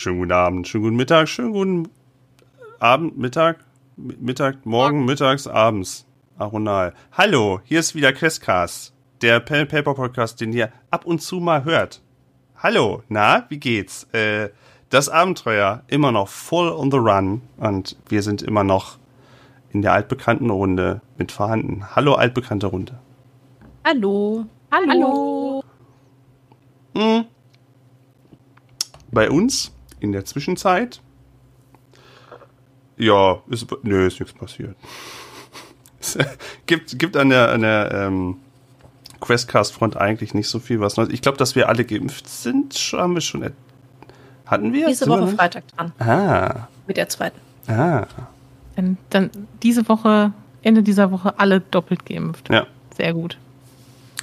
schönen guten Abend, schönen guten Mittag, schönen guten Abend, Mittag, Mittag, morgen, mittags, abends. Aronal. Hallo, hier ist wieder Questcast, der Pen Paper Podcast, den ihr ab und zu mal hört. Hallo, na, wie geht's? Äh, das Abenteuer immer noch voll on the run und wir sind immer noch in der altbekannten Runde mit vorhanden. Hallo, altbekannte Runde. Hallo. Hallo. Hm. Bei uns in der Zwischenzeit. Ja, ist, nö, ist nichts passiert. Es gibt, gibt an der, an der ähm, Questcast-Front eigentlich nicht so viel was Neues. Ich glaube, dass wir alle geimpft sind, haben wir schon. Hatten wir? Diese Sind wir Woche noch? Freitag dran. Ah, Mit der zweiten. ah, Dann, dann diese Woche, Ende dieser Woche alle doppelt geimpft. ja. Sehr gut.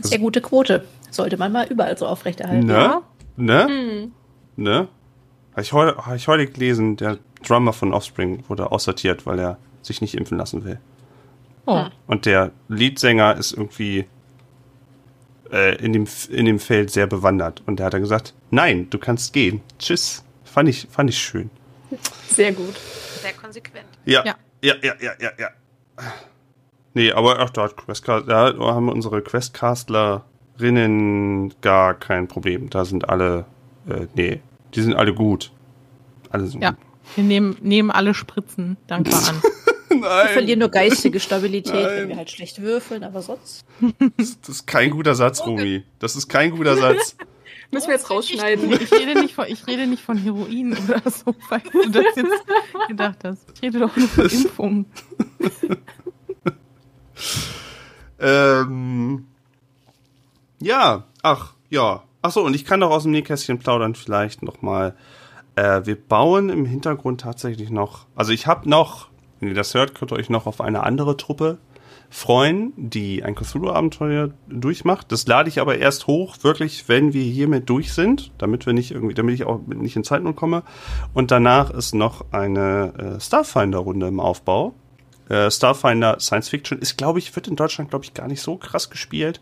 Sehr gute Quote. Sollte man mal überall so aufrechterhalten. Ne? Ne? Hm. Ne? Habe ich, heute, hab ich heute gelesen, der Drummer von Offspring wurde aussortiert, weil er sich nicht impfen lassen will. Oh, Und der Leadsänger ist irgendwie äh, in, dem, in dem Feld sehr bewandert. Und der hat dann gesagt, nein, du kannst gehen. Tschüss. Fand ich, fand ich schön. Sehr gut. Sehr konsequent. Ja, Ja. ja, ja, ja, ja, ja. Nee, aber ach, da, hat Questcast, da haben unsere Questcastlerinnen gar kein Problem. Da sind alle, äh, nee, die sind alle gut. Alle sind ja. gut. Wir nehmen, nehmen alle Spritzen dankbar an. Wir verlieren nur geistige Stabilität, Nein. wenn wir halt schlecht würfeln, aber sonst. Das, das ist kein guter Satz, Rumi. Das ist kein guter Satz. Müssen wir jetzt rausschneiden. Ich rede nicht von, ich rede nicht von Heroin oder so, falls du das jetzt gedacht hast. Ich rede doch nur von Impfungen. Ähm, ja, ach, ja. Ach so, und ich kann doch aus dem Nähkästchen plaudern vielleicht nochmal. Äh, wir bauen im Hintergrund tatsächlich noch, also ich habe noch, wenn ihr das hört, könnt ihr euch noch auf eine andere Truppe freuen, die ein Cthulhu-Abenteuer durchmacht. Das lade ich aber erst hoch, wirklich, wenn wir hiermit durch sind, damit wir nicht irgendwie, damit ich auch nicht in Zeitnot komme. Und danach ist noch eine äh, Starfinder-Runde im Aufbau. Äh, Starfinder Science Fiction ist, glaube ich, wird in Deutschland, glaube ich, gar nicht so krass gespielt.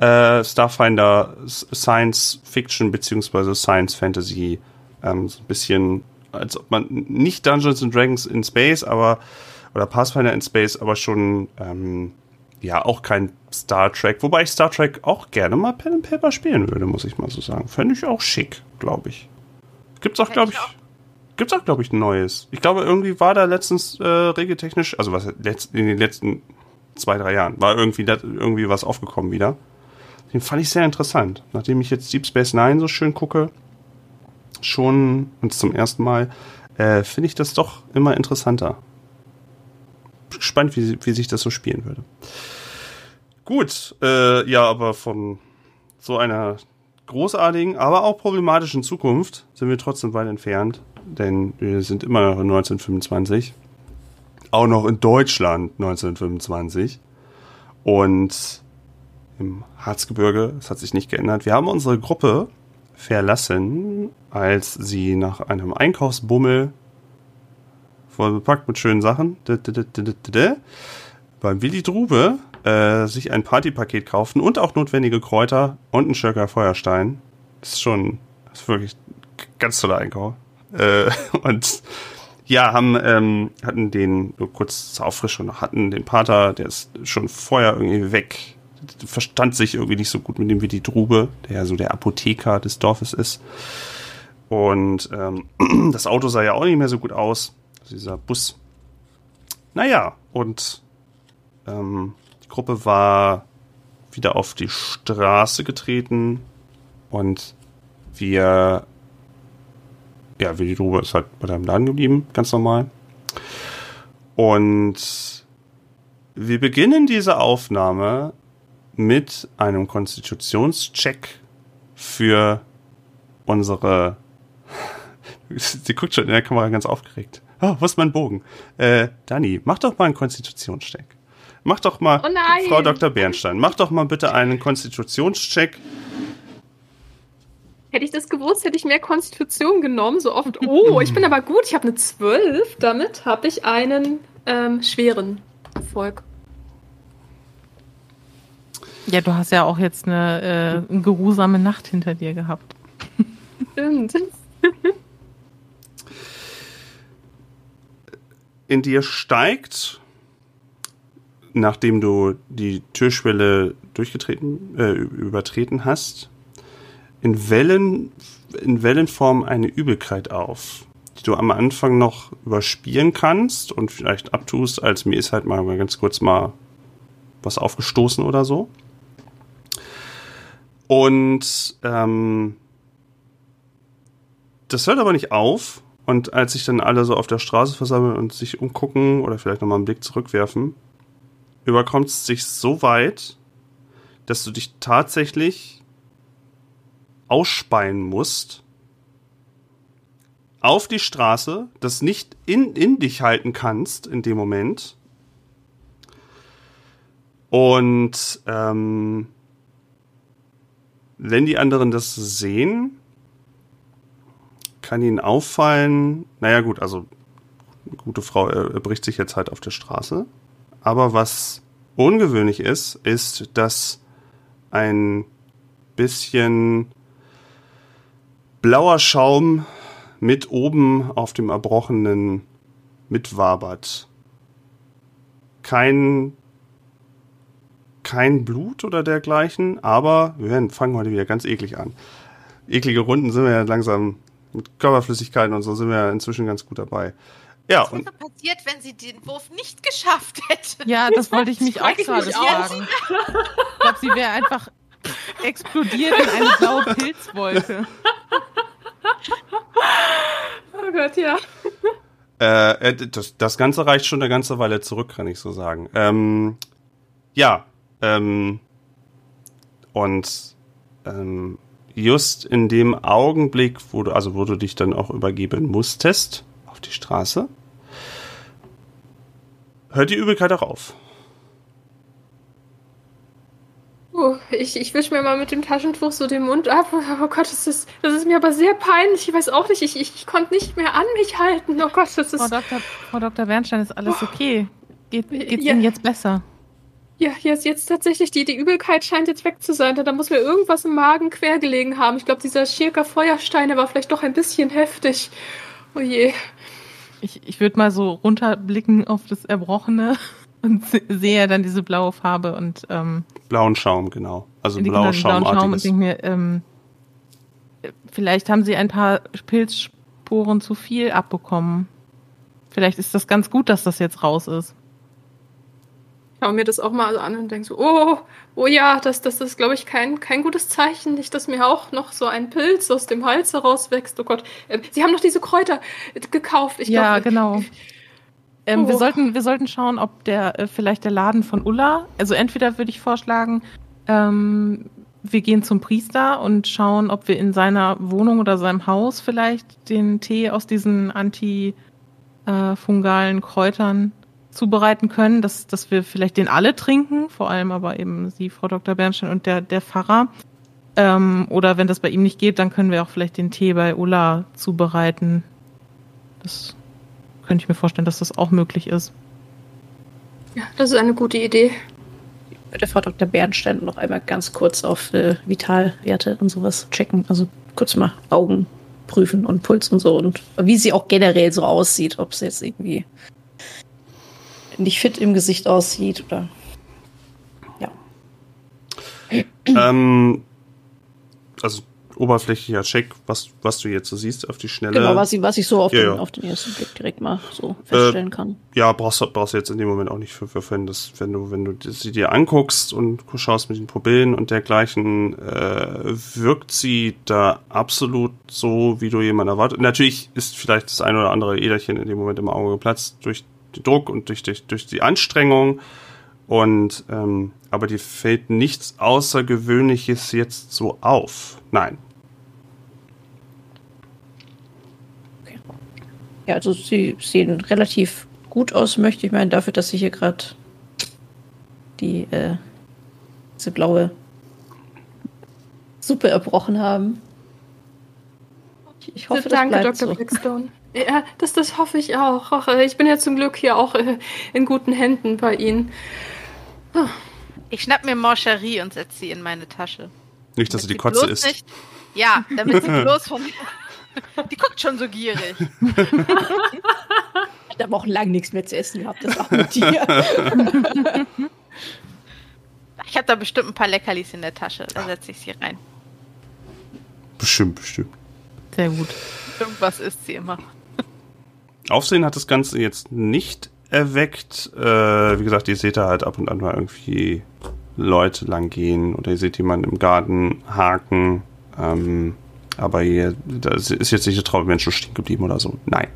Äh, Starfinder Science Fiction beziehungsweise Science Fantasy, ähm, so ein bisschen, als ob man nicht Dungeons and Dragons in Space, aber oder Pathfinder in Space, aber schon ähm, ja auch kein Star Trek, wobei ich Star Trek auch gerne mal Pen and Paper spielen würde, muss ich mal so sagen. Fände ich auch schick, glaube ich. Gibt's auch, glaube ich, gibt's auch, glaube ich, ein neues. Ich glaube, irgendwie war da letztens äh, regeltechnisch, also was letzt, in den letzten zwei, drei Jahren, war irgendwie, da, irgendwie was aufgekommen wieder. Den fand ich sehr interessant. Nachdem ich jetzt Deep Space Nine so schön gucke, schon und zum ersten Mal, äh, finde ich das doch immer interessanter. Gespannt, wie, wie sich das so spielen würde. Gut, äh, ja, aber von so einer großartigen, aber auch problematischen Zukunft sind wir trotzdem weit entfernt, denn wir sind immer noch in 1925. Auch noch in Deutschland 1925. Und im Harzgebirge, das hat sich nicht geändert. Wir haben unsere Gruppe verlassen, als sie nach einem Einkaufsbummel voll bepackt mit schönen Sachen beim Willi Drube äh, sich ein Partypaket kauften und auch notwendige Kräuter und ein Schöcker Feuerstein. Das ist schon das ist wirklich ganz toller Einkauf. Äh, und ja, haben, ähm, hatten den, nur kurz zur Auffrischung, hatten den Pater, der ist schon vorher irgendwie weg, verstand sich irgendwie nicht so gut mit dem Willi Drube, der ja so der Apotheker des Dorfes ist. Und ähm, das Auto sah ja auch nicht mehr so gut aus. dieser Bus. Naja, und ähm, die Gruppe war wieder auf die Straße getreten und wir, ja, wie die Drube ist halt bei deinem Laden geblieben, ganz normal. Und wir beginnen diese Aufnahme mit einem Konstitutionscheck für unsere. Sie guckt schon in der Kamera ganz aufgeregt. Oh, wo ist mein Bogen? Äh, Dani, mach doch mal einen Konstitutionscheck. Mach doch mal, Oh nein. Frau Dr. Bernstein, mach doch mal bitte einen Konstitutionscheck. Hätte ich das gewusst, hätte ich mehr Konstitution genommen, so oft. Oh, ich bin aber gut, ich habe eine 12. Damit habe ich einen ähm, schweren Erfolg. Ja, du hast ja auch jetzt eine, äh, eine geruhsame Nacht hinter dir gehabt. Stimmt. in dir steigt, nachdem du die Türschwelle durchgetreten, äh, übertreten hast, in Wellen, in Wellenform eine Übelkeit auf, die du am Anfang noch überspielen kannst und vielleicht abtust, als mir ist halt mal ganz kurz mal was aufgestoßen oder so. Und ähm, das hört aber nicht auf. Und als sich dann alle so auf der Straße versammeln und sich umgucken oder vielleicht nochmal einen Blick zurückwerfen, überkommt es sich so weit, dass du dich tatsächlich ausspeien musst auf die Straße, das nicht in, in dich halten kannst in dem Moment. Und ähm, wenn die anderen das sehen, kann ihnen auffallen, naja gut, also eine gute Frau äh, bricht sich jetzt halt auf der Straße. Aber was ungewöhnlich ist, ist, dass ein bisschen blauer Schaum mit oben auf dem Erbrochenen mitwabert. Kein kein Blut oder dergleichen, aber wir werden, fangen heute wieder ganz eklig an. Eklige Runden sind wir ja langsam mit Körperflüssigkeiten und so sind wir ja inzwischen ganz gut dabei. Ja, Was und wäre passiert, wenn sie den Wurf nicht geschafft hätte? Ja, das wollte ich mich auch frag ich gerade auch. fragen. Ich glaube, sie wäre einfach explodiert in eine blaue Pilzwolke. Oh Gott, ja. Äh, äh, das, das Ganze reicht schon eine ganze Weile zurück, kann ich so sagen. Ähm, ja, ähm, und ähm, just in dem Augenblick, wo du, also wo du dich dann auch übergeben musstest auf die Straße, hört die Übelkeit auch auf. Oh, ich, ich wische mir mal mit dem Taschentuch so den Mund ab. Oh Gott, das ist, das ist mir aber sehr peinlich. Ich weiß auch nicht, ich, ich, ich konnte nicht mehr an mich halten. Oh Gott, das Frau ist. Dr. Frau Dr. Bernstein, ist alles okay? Geht, geht's Ja. Ihnen jetzt besser? Ja, jetzt, jetzt tatsächlich, die, die Übelkeit scheint jetzt weg zu sein. Da, da muss mir irgendwas im Magen quer gelegen haben. Ich glaube, dieser Schirker Feuerstein, der war vielleicht doch ein bisschen heftig. Oh je. Ich, ich würde mal so runterblicken auf das Erbrochene und se- sehe dann diese blaue Farbe und ähm, Blauen Schaum, genau. Also die blau blauen Schaum und Schaumartiges. denke mir, ähm, vielleicht haben sie ein paar Pilzsporen zu viel abbekommen. Vielleicht ist das ganz gut, dass das jetzt raus ist. Schau mir das auch mal an und denk so, oh, oh ja, das, das ist, glaube ich, kein, kein gutes Zeichen. Nicht, dass mir auch noch so ein Pilz aus dem Hals herauswächst. Oh Gott. Ähm, Sie haben noch diese Kräuter äh, gekauft. Ich ja, glaub, genau. Ähm, wir, Oh. sollten, wir sollten schauen, ob der äh, vielleicht der Laden von Ulla, also entweder würde ich vorschlagen, ähm, wir gehen zum Priester und schauen, ob wir in seiner Wohnung oder seinem Haus vielleicht den Tee aus diesen antifungalen Kräutern zubereiten können, dass, dass wir vielleicht den alle trinken, vor allem aber eben Sie, Frau Dr. Bernstein und der, der Pfarrer. Ähm, oder wenn das bei ihm nicht geht, dann können wir auch vielleicht den Tee bei Ulla zubereiten. Das könnte ich mir vorstellen, dass das auch möglich ist. Ja, das ist eine gute Idee. Ich würde Frau Dr. Bernstein noch einmal ganz kurz auf äh, Vitalwerte und sowas checken. Also kurz mal Augen prüfen und Puls und so und wie sie auch generell so aussieht, ob sie jetzt irgendwie nicht fit im Gesicht aussieht oder ja. ähm, also oberflächlicher Check, was, was du jetzt so siehst auf die Schnelle. Genau, was ich, was ich so auf, Ja, den, ja. auf den ersten Blick direkt mal so feststellen kann. ja, brauchst du brauchst jetzt in dem Moment auch nicht für, für wenn das, wenn du, wenn du sie dir anguckst und schaust mit den Pupillen und dergleichen, äh, wirkt sie da absolut so, wie du jemanden erwartet. Natürlich ist vielleicht das ein oder andere Äderchen in dem Moment im Auge geplatzt durch Druck und durch, durch, durch die Anstrengung. Und ähm, aber dir fällt nichts Außergewöhnliches jetzt so auf. Nein. Ja, also sie sehen relativ gut aus, möchte ich meinen, dafür, dass sie hier gerade die äh, diese blaue Suppe erbrochen haben. Ich, ich hoffe, das Danke, bleibt Dr. so. Blackstone. Ja, das, das hoffe ich auch. Ach, äh, ich bin ja zum Glück hier auch äh, in guten Händen bei Ihnen. Ich schnapp mir Morcherie und setze sie in meine Tasche. Nicht, dass sie die Kotze ist. Nicht, ja, damit sie bloß von. Die guckt schon so gierig. Ich habe auch lang nichts mehr zu essen gehabt, das auch mit dir. Ich habe da bestimmt ein paar Leckerlis in der Tasche. Da setze ich sie rein. Bestimmt, bestimmt. Sehr gut. Irgendwas isst sie immer. Aufsehen hat das Ganze jetzt nicht erweckt. Äh, wie gesagt, ihr seht da halt ab und an mal irgendwie Leute lang gehen oder ihr seht jemanden im Garten haken. Ähm, aber hier, da ist jetzt nicht eine Traube Menschen stehen geblieben oder so. Nein.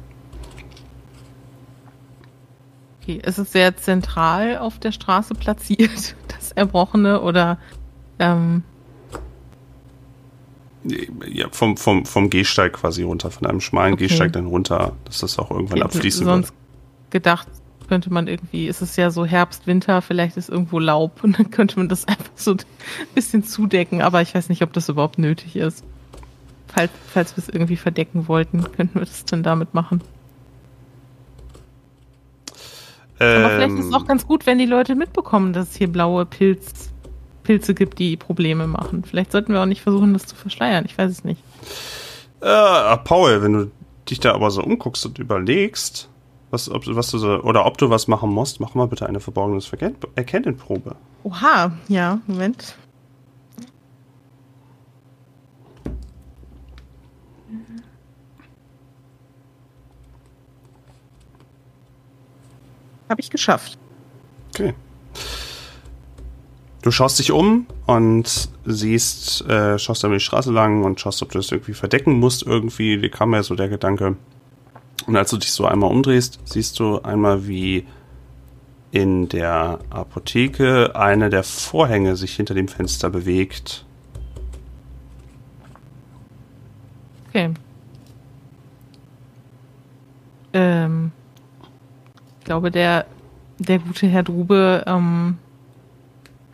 Okay, ist es sehr zentral auf der Straße platziert, das Erbrochene, oder ähm, Ja, vom, vom, vom Gehsteig quasi runter, von einem schmalen Okay. Gehsteig dann runter, dass das auch irgendwann okay, abfließen sonst würde. gedacht, könnte man irgendwie, ist es ja so Herbst, Winter, vielleicht ist irgendwo Laub und dann könnte man das einfach so ein bisschen zudecken, aber ich weiß nicht, ob das überhaupt nötig ist. Falls, falls wir es irgendwie verdecken wollten, könnten wir das dann damit machen. Aber vielleicht ist es auch Ähm, ganz gut, wenn die Leute mitbekommen, dass es hier blaue Pilz, Pilze gibt, die Probleme machen. Vielleicht sollten wir auch nicht versuchen, das zu verschleiern. Ich weiß es nicht. Äh, Paul, wenn du dich da aber so umguckst und überlegst, was, ob, was du so, oder ob du was machen musst, mach mal bitte eine verborgenes Erkennenprobe. Oha, ja, Moment. Habe ich geschafft. Okay. Du schaust dich um und siehst, äh, schaust dann die Straße lang und schaust, ob du das irgendwie verdecken musst. Irgendwie, dir kam ja so der Gedanke. Und als du dich so einmal umdrehst, siehst du einmal, wie in der Apotheke eine der Vorhänge sich hinter dem Fenster bewegt. Okay. Ähm, ich glaube, der, der gute Herr Drube ähm,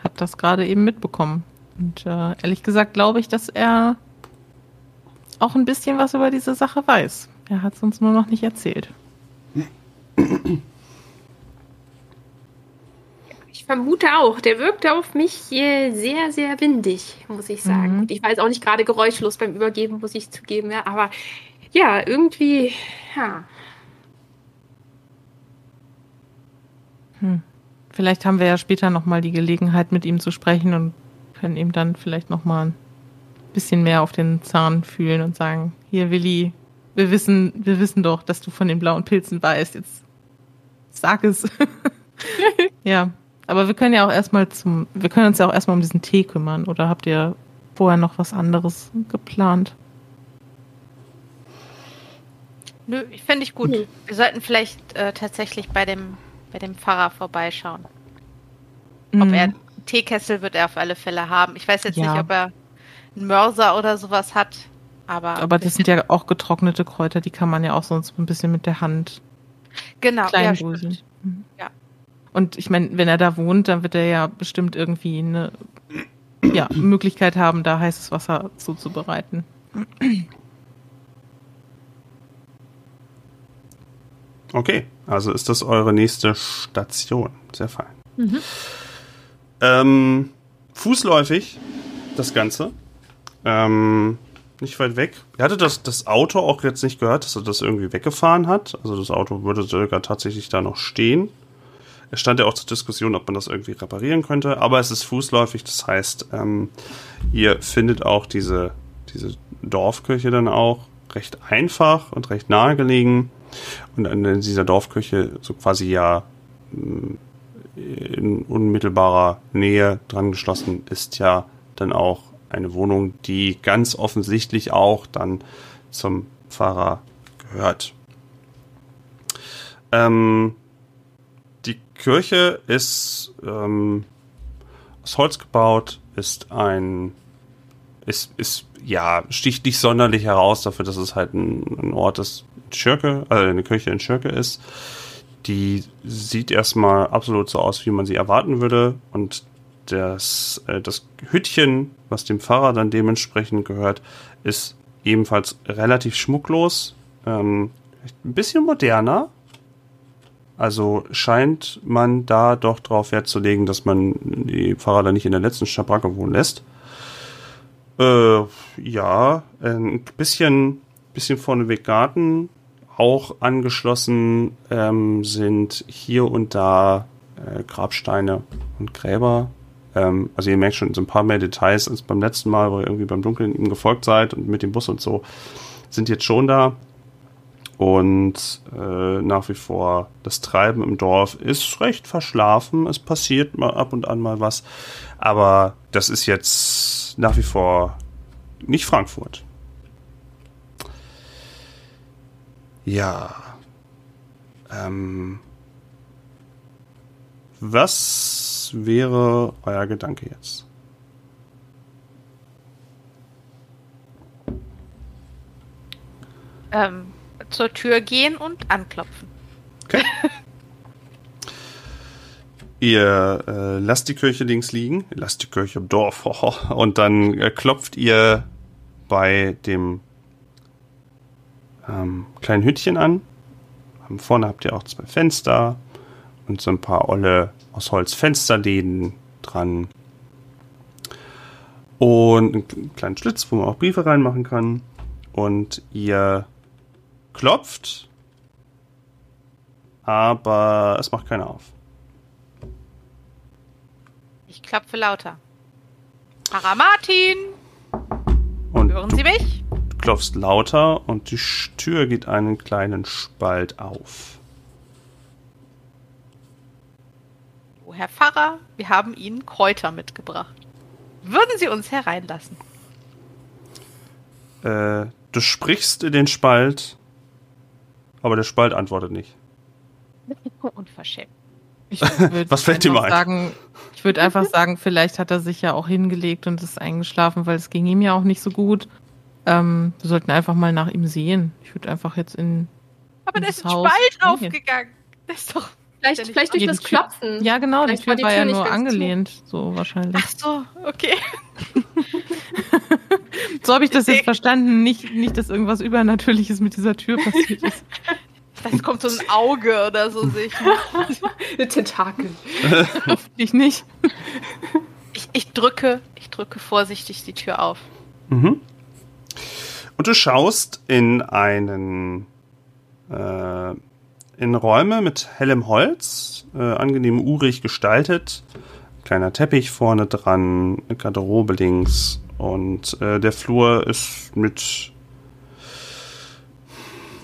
hat das gerade eben mitbekommen. Und äh, ehrlich gesagt glaube ich, dass er auch ein bisschen was über diese Sache weiß. Er hat es uns nur noch nicht erzählt. Ich vermute auch. Der wirkte auf mich sehr, sehr windig, muss ich sagen. Mhm. Und Ich war jetzt auch nicht gerade geräuschlos beim Übergeben, muss ich zugeben. Ja, aber ja, irgendwie, ja. Vielleicht haben wir ja später nochmal die Gelegenheit, mit ihm zu sprechen und können ihm dann vielleicht nochmal ein bisschen mehr auf den Zahn fühlen und sagen, hier Willi, wir wissen, wir wissen doch, dass du von den blauen Pilzen weißt. Jetzt sag es. ja, aber wir können ja auch erstmal zum, wir können uns ja auch erstmal um diesen Tee kümmern. Oder habt ihr vorher noch was anderes geplant? Nö, ich finde ich gut. Wir sollten vielleicht äh, tatsächlich bei dem, bei dem Pfarrer vorbeischauen. Ob Mhm. er einen Teekessel wird er auf alle Fälle haben. Ich weiß jetzt Ja. nicht, ob er einen Mörser oder sowas hat. Aber, Aber das sind ja auch getrocknete Kräuter, die kann man ja auch sonst ein bisschen mit der Hand genau, ja. Mhm. Ja. Und ich meine, wenn er da wohnt, dann wird er ja bestimmt irgendwie eine ja, Möglichkeit haben, da heißes Wasser zuzubereiten. Okay, also ist das eure nächste Station. Sehr fein. Ähm, fußläufig das Ganze. Ähm, nicht weit weg. Ihr hattet das, das Auto auch jetzt nicht gehört, dass er das irgendwie weggefahren hat. Also das Auto würde sogar tatsächlich da noch stehen. Es stand ja auch zur Diskussion, ob man das irgendwie reparieren könnte. Aber es ist fußläufig, das heißt, ähm, ihr findet auch diese, diese Dorfkirche dann auch recht einfach und recht nahegelegen. Und an dieser Dorfkirche so quasi ja mh, in unmittelbarer Nähe dran geschlossen ist ja dann auch eine Wohnung, die ganz offensichtlich auch dann zum Pfarrer gehört. Ähm, die Kirche ist ähm, aus Holz gebaut, ist ein, ist, ist, ja, sticht nicht sonderlich heraus dafür, dass es halt ein, ein Ort ist, Schirke, also eine Kirche in Schirke ist. Die sieht erstmal absolut so aus, wie man sie erwarten würde. Und das, äh, das Hüttchen, was dem Pfarrer dann dementsprechend gehört, ist ebenfalls relativ schmucklos. Ähm, ein bisschen moderner. Also scheint man da doch drauf Wert zu legen, dass man die Pfarrer dann nicht in der letzten Schabracke wohnen lässt. Äh, ja, ein bisschen, bisschen vorneweg Garten. Auch angeschlossen ähm, sind hier und da äh, Grabsteine und Gräber. Ähm, also ihr merkt schon so ein paar mehr Details als beim letzten Mal, wo ihr irgendwie beim Dunkeln ihm gefolgt seid und mit dem Bus und so sind jetzt schon da. Und äh, nach wie vor das Treiben im Dorf ist recht verschlafen. Es passiert mal ab und an mal was. Aber das ist jetzt nach wie vor nicht Frankfurt. Ja. Ähm, was wäre euer Gedanke jetzt? Ähm, zur Tür gehen und anklopfen. Okay. ihr äh, lasst die Kirche links liegen, lasst die Kirche im Dorf und dann äh, klopft ihr bei dem ähm, kleinen Hütchen an. Vorne habt ihr auch zwei Fenster und so ein paar olle aus Holz Fensterläden dran. Und einen kleinen Schlitz, wo man auch Briefe reinmachen kann. Und ihr klopft, aber es macht keiner auf. Ich klopfe lauter. Pfarrer Martin! Und Hören du Sie mich? klopfst lauter und die Tür geht einen kleinen Spalt auf. Oh, Herr Pfarrer, wir haben Ihnen Kräuter mitgebracht. Würden Sie uns hereinlassen? Äh, du sprichst in den Spalt, aber der Spalt antwortet nicht. Unverschämt. Ich würd Was fällt dir mal ein? Sagen, ich würde einfach sagen, vielleicht hat er sich ja auch hingelegt und ist eingeschlafen, weil es ging ihm ja auch nicht so gut. Ähm, wir sollten einfach mal nach ihm sehen. Ich würde einfach jetzt in. Aber da ist ein Haus Spalt gehen. aufgegangen. Das ist doch. Vielleicht, vielleicht durch das Die Tür- Klopfen. Ja, genau, die Vielleicht Tür war die war Tür ja nur ganz zu. angelehnt, so wahrscheinlich. Ach so, okay. So habe ich das jetzt verstanden. Nicht, nicht, dass irgendwas Übernatürliches mit dieser Tür passiert ist. Das kommt so ein Auge oder so sich. Eine Tentakel. Ich nicht. Ich, ich drücke, ich drücke vorsichtig die Tür auf. Mhm. Und du schaust in einen äh, in Räume mit hellem Holz, äh, angenehm urig gestaltet, kleiner Teppich vorne dran, eine Garderobe links und äh, der Flur ist mit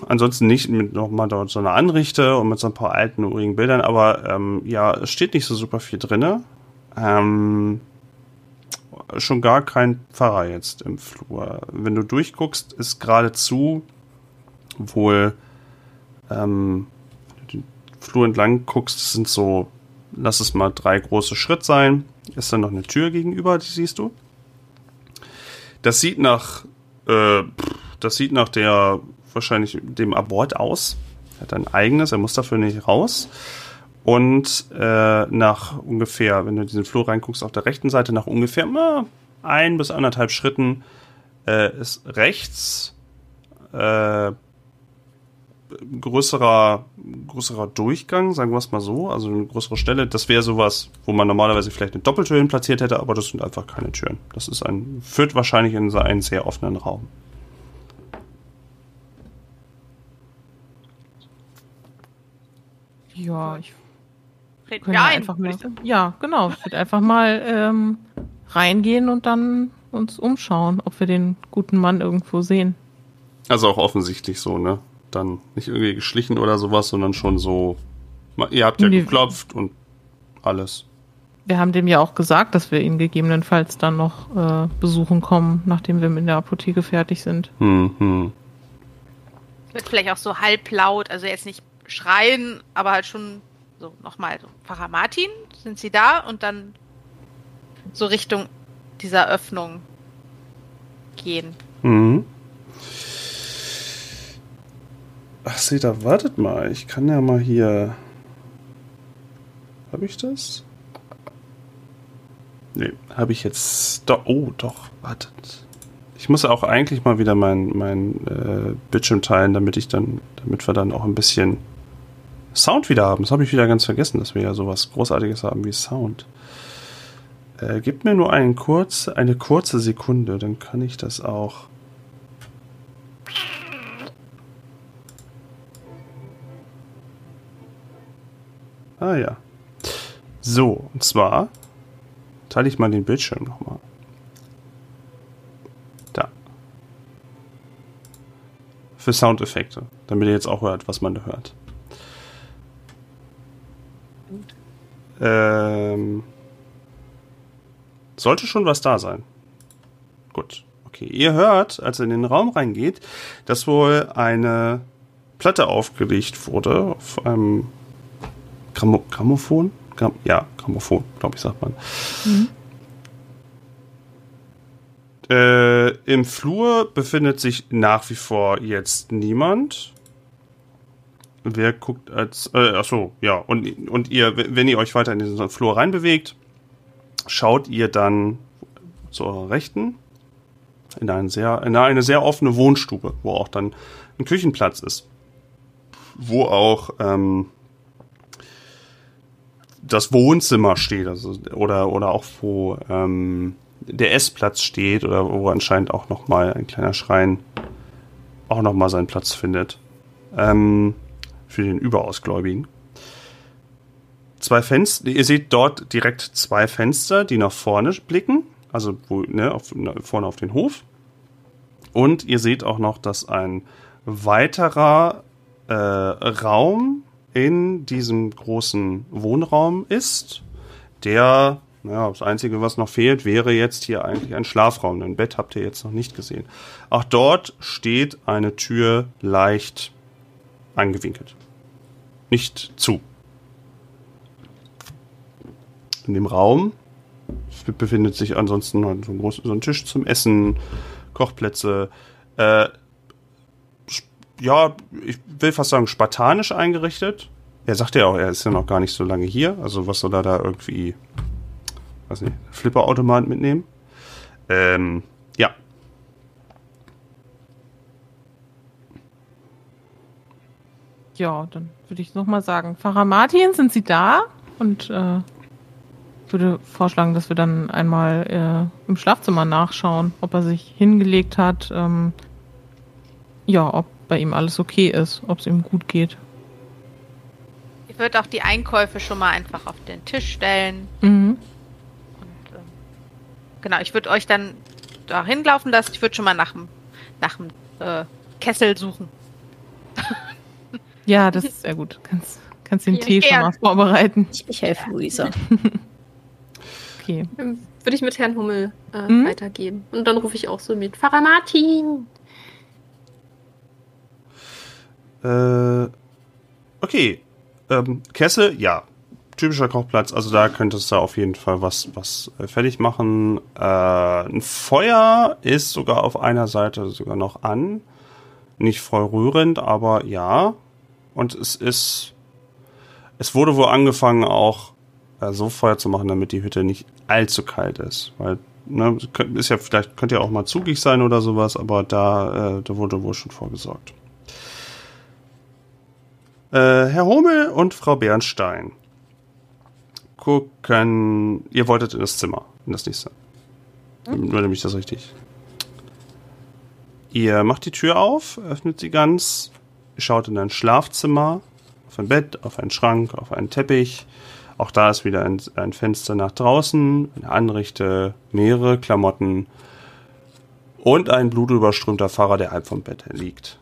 ansonsten nicht mit nochmal dort so einer Anrichte und mit so ein paar alten urigen Bildern, aber ähm, ja, es steht nicht so super viel drinne. Ähm, schon gar kein Pfarrer jetzt im Flur. Wenn du durchguckst, ist geradezu wohl, ähm, wenn du den Flur entlang guckst, sind so, lass es mal drei große Schritt sein. Ist dann noch eine Tür gegenüber, die siehst du. Das sieht nach, äh, das sieht nach der, wahrscheinlich dem Abort aus. Er hat ein eigenes, er muss dafür nicht raus. Und äh, nach ungefähr, wenn du in diesen Flur reinguckst, auf der rechten Seite nach ungefähr na, ein bis anderthalb Schritten äh, ist rechts äh, größerer, größerer Durchgang, sagen wir es mal so, also eine größere Stelle. Das wäre sowas, wo man normalerweise vielleicht eine Doppeltür hin platziert hätte, aber das sind einfach keine Türen. Das ist ein, führt wahrscheinlich in einen sehr offenen Raum. Ja, ich können wir ja ein, einfach mal. Ja, genau. Ich würde einfach mal ähm, reingehen und dann uns umschauen, ob wir den guten Mann irgendwo sehen. Also auch offensichtlich so, ne? Dann nicht irgendwie geschlichen oder sowas, sondern schon so. Ihr habt ja Nee. geklopft und alles. Wir haben dem ja auch gesagt, dass wir ihn gegebenenfalls dann noch äh, besuchen kommen, nachdem wir in der Apotheke fertig sind. Hm, hm. Wird vielleicht auch so halblaut, also jetzt nicht schreien, aber halt schon so nochmal so. Pfarrer Martin, sind Sie da? Und dann so Richtung dieser Öffnung gehen. Mhm. Ach, seht da, wartet mal. Ich kann ja mal hier. Habe ich das? Nee, habe ich jetzt. Doch, oh, doch, wartet. Ich muss auch eigentlich mal wieder mein, mein äh, Bildschirm teilen, damit ich dann, damit wir dann auch ein bisschen Sound wieder haben. Das habe ich wieder ganz vergessen, dass wir ja sowas Großartiges haben wie Sound. Äh, gib mir nur einen kurz, eine kurze Sekunde, dann kann ich das auch. Ah ja. So, und zwar teile ich mal den Bildschirm nochmal. Da. Für Soundeffekte, damit ihr jetzt auch hört, was man da hört. Ähm, sollte schon was da sein. Gut. Okay. Ihr hört, als ihr in den Raum reingeht, dass wohl eine Platte aufgelegt wurde auf einem Grammo Grammophon? Gram ja, Grammophon, glaube ich, sagt man. Äh, Im Flur befindet sich nach wie vor jetzt niemand. Wer guckt als. Äh, achso, ja. Und, und ihr, wenn ihr euch weiter in diesen Flur reinbewegt, schaut ihr dann zu eurer Rechten in, einen sehr, in eine sehr offene Wohnstube, wo auch dann ein Küchenplatz ist. Wo auch ähm, das Wohnzimmer steht, also, oder, oder auch wo ähm, der Essplatz steht oder wo anscheinend auch nochmal ein kleiner Schrein auch nochmal seinen Platz findet. Ähm, für den Überausgläubigen. Zwei Fenster, ihr seht dort direkt zwei Fenster, die nach vorne blicken, also wo, ne, auf, vorne auf den Hof. Und ihr seht auch noch, dass ein weiterer äh, Raum in diesem großen Wohnraum ist, der, naja, das Einzige, was noch fehlt, wäre jetzt hier eigentlich ein Schlafraum. Ein Bett habt ihr jetzt noch nicht gesehen. Auch dort steht eine Tür leicht angewinkelt. Nicht zu. In dem Raum befindet sich ansonsten so ein, groß, so ein Tisch zum Essen, Kochplätze. Äh, ja, ich will fast sagen, spartanisch eingerichtet. Er sagt ja auch, er ist ja noch gar nicht so lange hier. Also was soll er da irgendwie, weiß nicht, Flipperautomat mitnehmen? Ähm, ja. Ja, dann würde ich nochmal sagen, Pfarrer Martin, sind Sie da? Und äh, würde vorschlagen, dass wir dann einmal äh, im Schlafzimmer nachschauen, ob er sich hingelegt hat, ähm, ja, ob bei ihm alles okay ist, ob es ihm gut geht. Ich würde auch die Einkäufe schon mal einfach auf den Tisch stellen. Mhm. Und, ähm, genau, ich würde euch dann da hinlaufen lassen. Ich würde schon mal nach dem nach dem, äh, Kessel suchen. Ja, das ist sehr gut. Kannst, kannst den Ja, Tee schon mal vorbereiten. Ich, ich helfe Luisa. Okay. Ähm, Würde ich mit Herrn Hummel äh, Mhm. weitergeben. Und dann rufe ich auch so mit. Pfarrer Martin! Äh, okay. Ähm, Kessel, ja. Typischer Kochplatz, also da könntest du auf jeden Fall was, was äh, fertig machen. Äh, ein Feuer ist sogar auf einer Seite sogar noch an. Nicht voll rührend, aber ja. Und es ist. Es wurde wohl angefangen, auch äh, so Feuer zu machen, damit die Hütte nicht allzu kalt ist. Weil, ne, ist ja vielleicht, könnte ja auch mal zugig sein oder sowas, aber da, äh, da wurde wohl schon vorgesorgt. Äh, Herr Hummel und Frau Bernstein gucken. Ihr wolltet in das Zimmer, in das nächste. Nur nämlich das richtig. Ihr macht die Tür auf, öffnet sie ganz, schaut in ein Schlafzimmer, auf ein Bett, auf einen Schrank, auf einen Teppich. Auch da ist wieder ein, ein Fenster nach draußen, eine Anrichte, mehrere Klamotten. Und ein blutüberströmter Fahrer, der halb vom Bett liegt.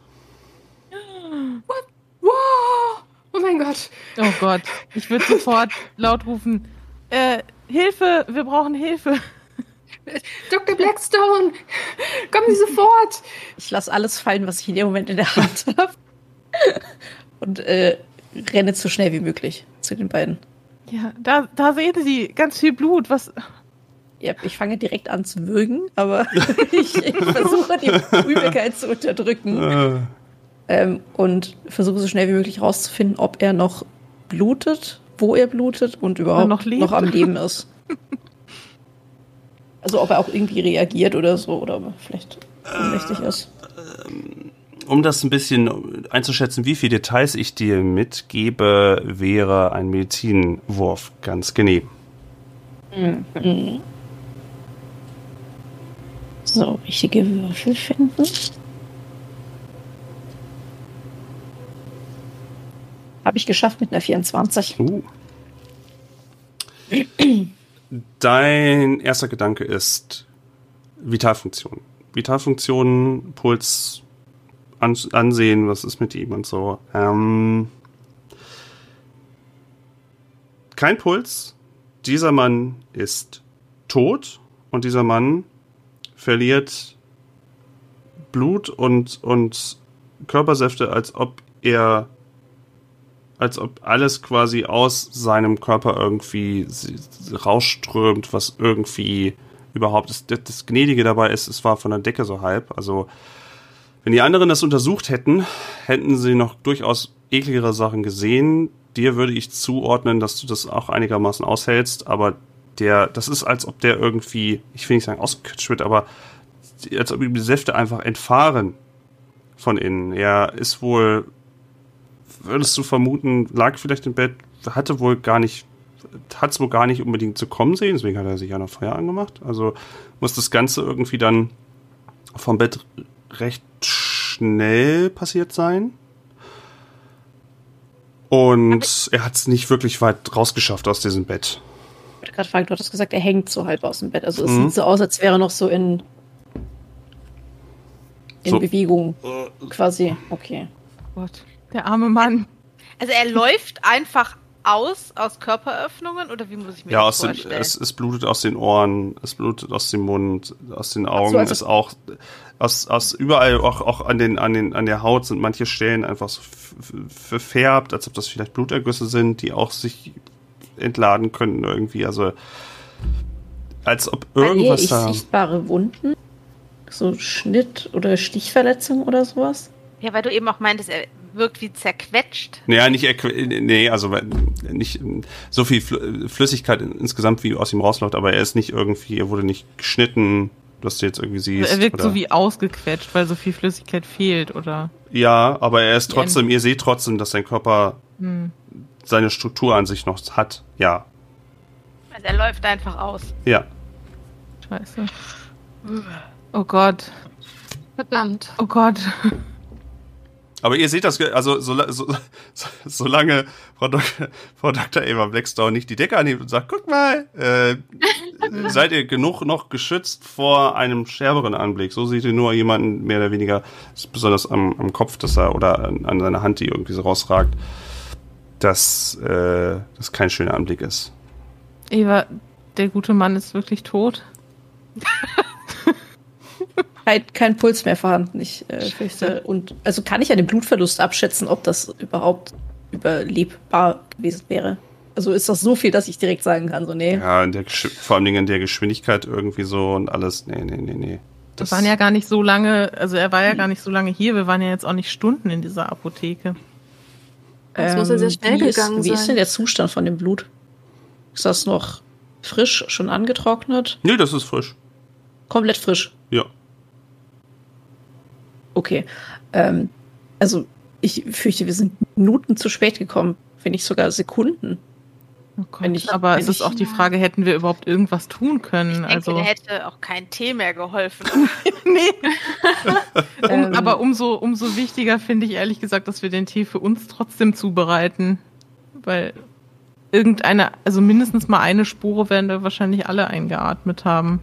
Wow! Oh mein Gott. Oh Gott, ich würde sofort laut rufen, äh, Hilfe, wir brauchen Hilfe. Dr. Blackstone, kommen Sie sofort. Ich lasse alles fallen, was ich in dem Moment in der Hand habe. Und äh, renne so schnell wie möglich zu den beiden. Ja, da, da sehen Sie ganz viel Blut. Was? Ja, ich fange direkt an zu würgen, aber ich, ich versuche die Übelkeit zu unterdrücken. Ähm, und versuche so schnell wie möglich rauszufinden, ob er noch blutet, wo er blutet und überhaupt noch noch, am Leben ist. Also ob er auch irgendwie reagiert oder so oder er vielleicht ohnmächtig ist. Um das ein bisschen einzuschätzen, wie viele Details ich dir mitgebe, wäre ein Medizinwurf ganz genehm. So, richtige Würfel finden. Habe ich geschafft mit einer 24. Uh. Dein erster Gedanke ist Vitalfunktion. Vitalfunktion, Puls an, ansehen, was ist mit ihm und so. Ähm, kein Puls. Dieser Mann ist tot und dieser Mann verliert Blut und, und Körpersäfte, als ob er als ob alles quasi aus seinem Körper irgendwie rausströmt, was irgendwie überhaupt das, das Gnädige dabei ist, es war von der Decke so halb. Also, wenn die anderen das untersucht hätten, hätten sie noch durchaus ekligere Sachen gesehen. Dir würde ich zuordnen, dass du das auch einigermaßen aushältst, aber der, das ist, als ob der irgendwie, ich will nicht sagen ausgequetscht wird, aber als ob ihm die Säfte einfach entfahren von innen. Er ist wohl würdest du vermuten, lag vielleicht im Bett, hatte wohl gar nicht, hat es wohl gar nicht unbedingt zu kommen sehen, deswegen hat er sich ja noch Feuer angemacht. Also muss das Ganze irgendwie dann vom Bett recht schnell passiert sein. Und er hat es nicht wirklich weit rausgeschafft aus diesem Bett. Ich wollte gerade fragen, du hattest gesagt, er hängt so halb aus dem Bett. Also es Mhm. sieht so aus, als wäre er noch so in, in So. Bewegung. Quasi. Okay. Gott, der arme Mann. Also er läuft einfach aus, aus Körperöffnungen oder wie muss ich mir Ja, das vorstellen? es, es blutet aus den Ohren, es blutet aus dem Mund, aus den Augen, so, also- ist auch aus, aus überall, auch, auch an den, an den, an der Haut sind manche Stellen einfach so verfärbt, als ob das vielleicht Blutergüsse sind, die auch sich entladen könnten irgendwie, also als ob irgendwas ich da. sichtbare Wunden? So Schnitt- oder Stichverletzung oder sowas? ja, weil du eben auch meintest, er wirkt wie zerquetscht. Naja, nicht, nee, also nicht so viel Fl- Flüssigkeit in- insgesamt wie aus ihm rausläuft, aber er ist nicht irgendwie, er wurde nicht geschnitten, was du jetzt irgendwie siehst. er wirkt oder- so wie ausgequetscht, weil so viel Flüssigkeit fehlt, oder? Ja, aber er ist trotzdem, ihr seht trotzdem, dass sein Körper Hm. seine Struktur an sich noch hat. Ja, Also er läuft einfach aus. ja. Scheiße. Oh Gott. Verdammt. Oh Gott. Aber ihr seht das, also so, so, so, solange Frau, Dok Frau Dr. Eva Blackstone nicht die Decke anhebt und sagt, guck mal, äh, seid ihr genug noch geschützt vor einem schärferen Anblick. So seht ihr nur jemanden mehr oder weniger, besonders am, am Kopf, dass er oder an, an seiner Hand, die irgendwie so rausragt, dass äh, das kein schöner Anblick ist. Eva, der gute Mann ist wirklich tot. Kein, kein Puls mehr vorhanden, ich äh, fürchte. Und also kann ich an dem Blutverlust abschätzen, ob das überhaupt überlebbar gewesen wäre? Also ist das so viel, dass ich direkt sagen kann, so nee. Ja, in der, Gesch- vor allen Dingen in der Geschwindigkeit irgendwie so und alles. Nee, nee, nee, nee. Das waren ja gar nicht so lange, also er war ja gar nicht so lange hier, wir waren ja jetzt auch nicht Stunden in dieser Apotheke. Das muss ja sehr schnell Ähm, wie gegangen ist, Wie ist sein. denn der Zustand von dem Blut? Ist das noch frisch, schon angetrocknet? Nee, das ist frisch. Komplett frisch. Ja. Okay. Ähm, also ich fürchte, wir sind Minuten zu spät gekommen, wenn nicht sogar Sekunden. Oh Gott. Wenn ich- Aber es ist ich- auch die Frage, hätten wir überhaupt irgendwas tun Ich können? denke, also, der hätte auch kein Tee mehr geholfen. nee. um, Ähm, aber umso, umso wichtiger finde ich ehrlich gesagt, dass wir den Tee für uns trotzdem zubereiten. Weil irgendeine, also mindestens mal eine Spore werden wir wahrscheinlich alle eingeatmet haben.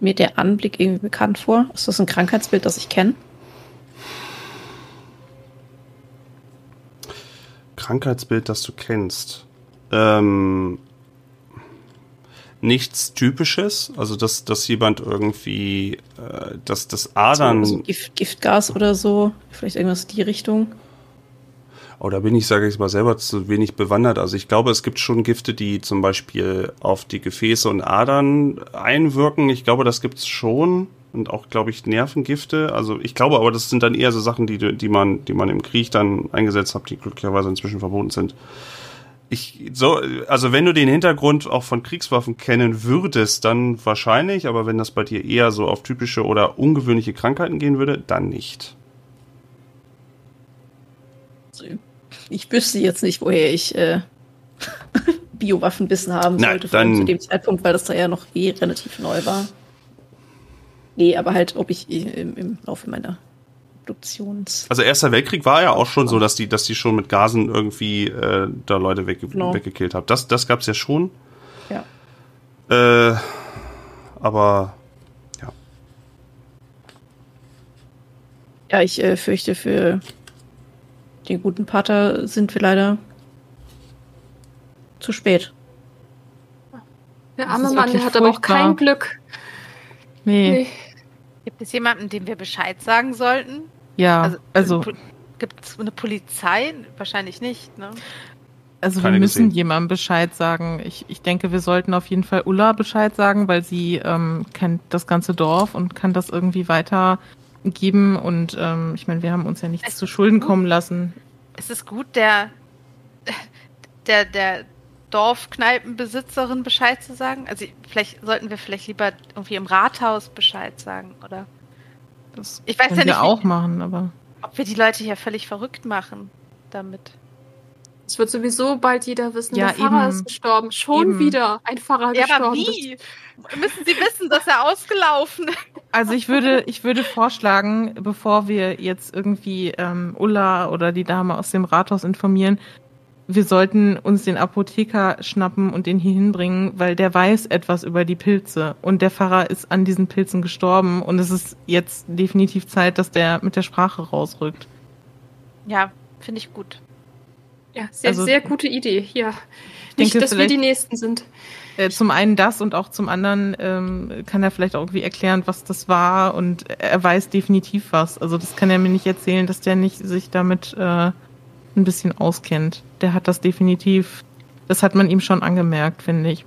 Mir der Anblick irgendwie bekannt vor? Ist das ein Krankheitsbild, das ich kenne? Krankheitsbild, das du kennst. Ähm, nichts Typisches, also dass, dass jemand irgendwie, äh, dass das Adern. So, so Gift, Giftgas oder so? Vielleicht irgendwas in die Richtung? Oh, da bin ich, sage ich mal, selber zu wenig bewandert. Also ich glaube, es gibt schon Gifte, die zum Beispiel auf die Gefäße und Adern einwirken. Ich glaube, das gibt's schon. Und auch, glaube ich, Nervengifte. Also ich glaube aber, das sind dann eher so Sachen, die, die man, die man im Krieg dann eingesetzt hat, die glücklicherweise inzwischen verboten sind. Ich, so, also wenn du den Hintergrund auch von Kriegswaffen kennen würdest, dann wahrscheinlich, aber wenn das bei dir eher so auf typische oder ungewöhnliche Krankheiten gehen würde, dann nicht. Ich wüsste jetzt nicht, woher ich äh, Biowaffenbissen haben Nein, sollte, dann- zu dem Zeitpunkt, weil das da ja noch eh relativ neu war. Nee, aber halt, ob ich im, im Laufe meiner Produktions... Also Erster Weltkrieg war ja auch schon so, dass die, dass die schon mit Gasen irgendwie äh, da Leute wegge Genau. weggekillt haben. Das, das gab's ja schon. Ja. Äh, aber ja. Ja, ich äh, fürchte, für den guten Pater sind wir leider zu spät. Der arme Mann, der hat aber auch kein Glück. Nee, Nee. Gibt es jemanden, dem wir Bescheid sagen sollten? ja, also, Gibt es eine Polizei? Wahrscheinlich nicht, ne? also wir Keine müssen gesehen. jemandem Bescheid sagen. Ich, ich denke, wir sollten auf jeden Fall Ulla Bescheid sagen, weil sie ähm, kennt das ganze Dorf und kann das irgendwie weitergeben. Und ähm, ich meine, wir haben uns ja nichts Es zu ist Schulden gut. kommen lassen. Ist es gut, der, der, der Dorfkneipenbesitzerin Bescheid zu sagen? Also vielleicht sollten wir vielleicht lieber irgendwie im Rathaus Bescheid sagen, oder? Das Ich weiß können ja wir nicht, auch wie- machen, aber Ob wir die Leute hier völlig verrückt machen damit. Es wird sowieso bald jeder wissen, Ja, der Pfarrer eben. ist gestorben. Schon Eben. wieder ein Pfarrer Ja, gestorben. aber wie? Müssen Sie wissen, dass er ausgelaufen ist? Also ich würde, ich würde vorschlagen, bevor wir jetzt irgendwie ähm, Ulla oder die Dame aus dem Rathaus informieren, wir sollten uns den Apotheker schnappen und den hier hinbringen, weil der weiß etwas über die Pilze und der Pfarrer ist an diesen Pilzen gestorben und es ist jetzt definitiv Zeit, dass der mit der Sprache rausrückt. Ja, finde ich gut. Ja, sehr, Also- sehr gute Idee. Ja. Ich Nicht, denke, dass wir die Nächsten sind. Äh, zum einen das und auch zum anderen ähm, kann er vielleicht auch irgendwie erklären, was das war und er weiß definitiv was. Also das kann er mir nicht erzählen, dass der nicht sich damit äh, ein bisschen auskennt. Der hat das definitiv, das hat man ihm schon angemerkt, finde ich.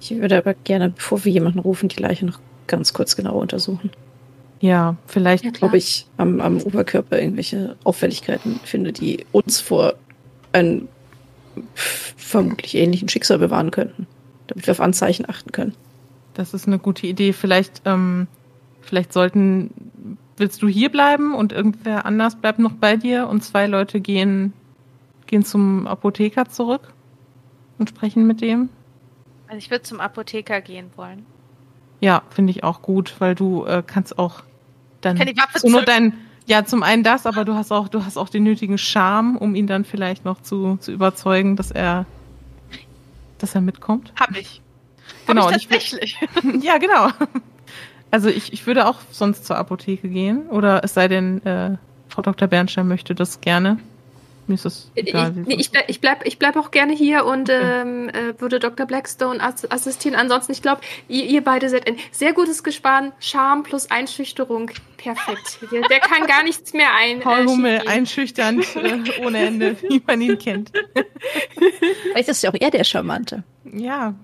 Ich würde aber gerne, bevor wir jemanden rufen, die Leiche noch ganz kurz genau untersuchen. Ja, vielleicht. Ja. Ob ich am, am Oberkörper irgendwelche Auffälligkeiten finde, die uns vor einem f- vermutlich ähnlichen Schicksal bewahren könnten. Damit wir auf Anzeichen achten können. Das ist eine gute Idee. Vielleicht, ähm, vielleicht sollten, willst du hier bleiben und irgendwer anders bleibt noch bei dir und zwei Leute gehen, gehen zum Apotheker zurück und sprechen mit dem? Also ich würde zum Apotheker gehen wollen. Ja, finde ich auch gut, weil du äh, kannst auch dann kann die Waffe so nur dein ja zum einen das, aber du hast auch du hast auch den nötigen Charme, um ihn dann vielleicht noch zu, zu überzeugen, dass er dass er mitkommt. Hab ich. Genau, Hab ich ich tatsächlich. ja, genau. Also ich, ich würde auch sonst zur Apotheke gehen oder es sei denn, äh, Frau Dr. Bernstein möchte das gerne. Mir ist das Ich, egal. nee, ich, bleib, ich, bleib, ich bleib auch gerne hier und Okay. ähm, äh, würde Dr. Blackstone ass assistieren. Ansonsten, ich glaube, ihr, ihr beide seid ein sehr gutes Gespann. Charme plus Einschüchterung. Perfekt. Der, der kann gar nichts mehr ein. Paul äh, Hummel, schiefgehen. einschüchternd äh, ohne Ende, wie man ihn kennt. Vielleicht ist ja auch er der Charmante. Ja,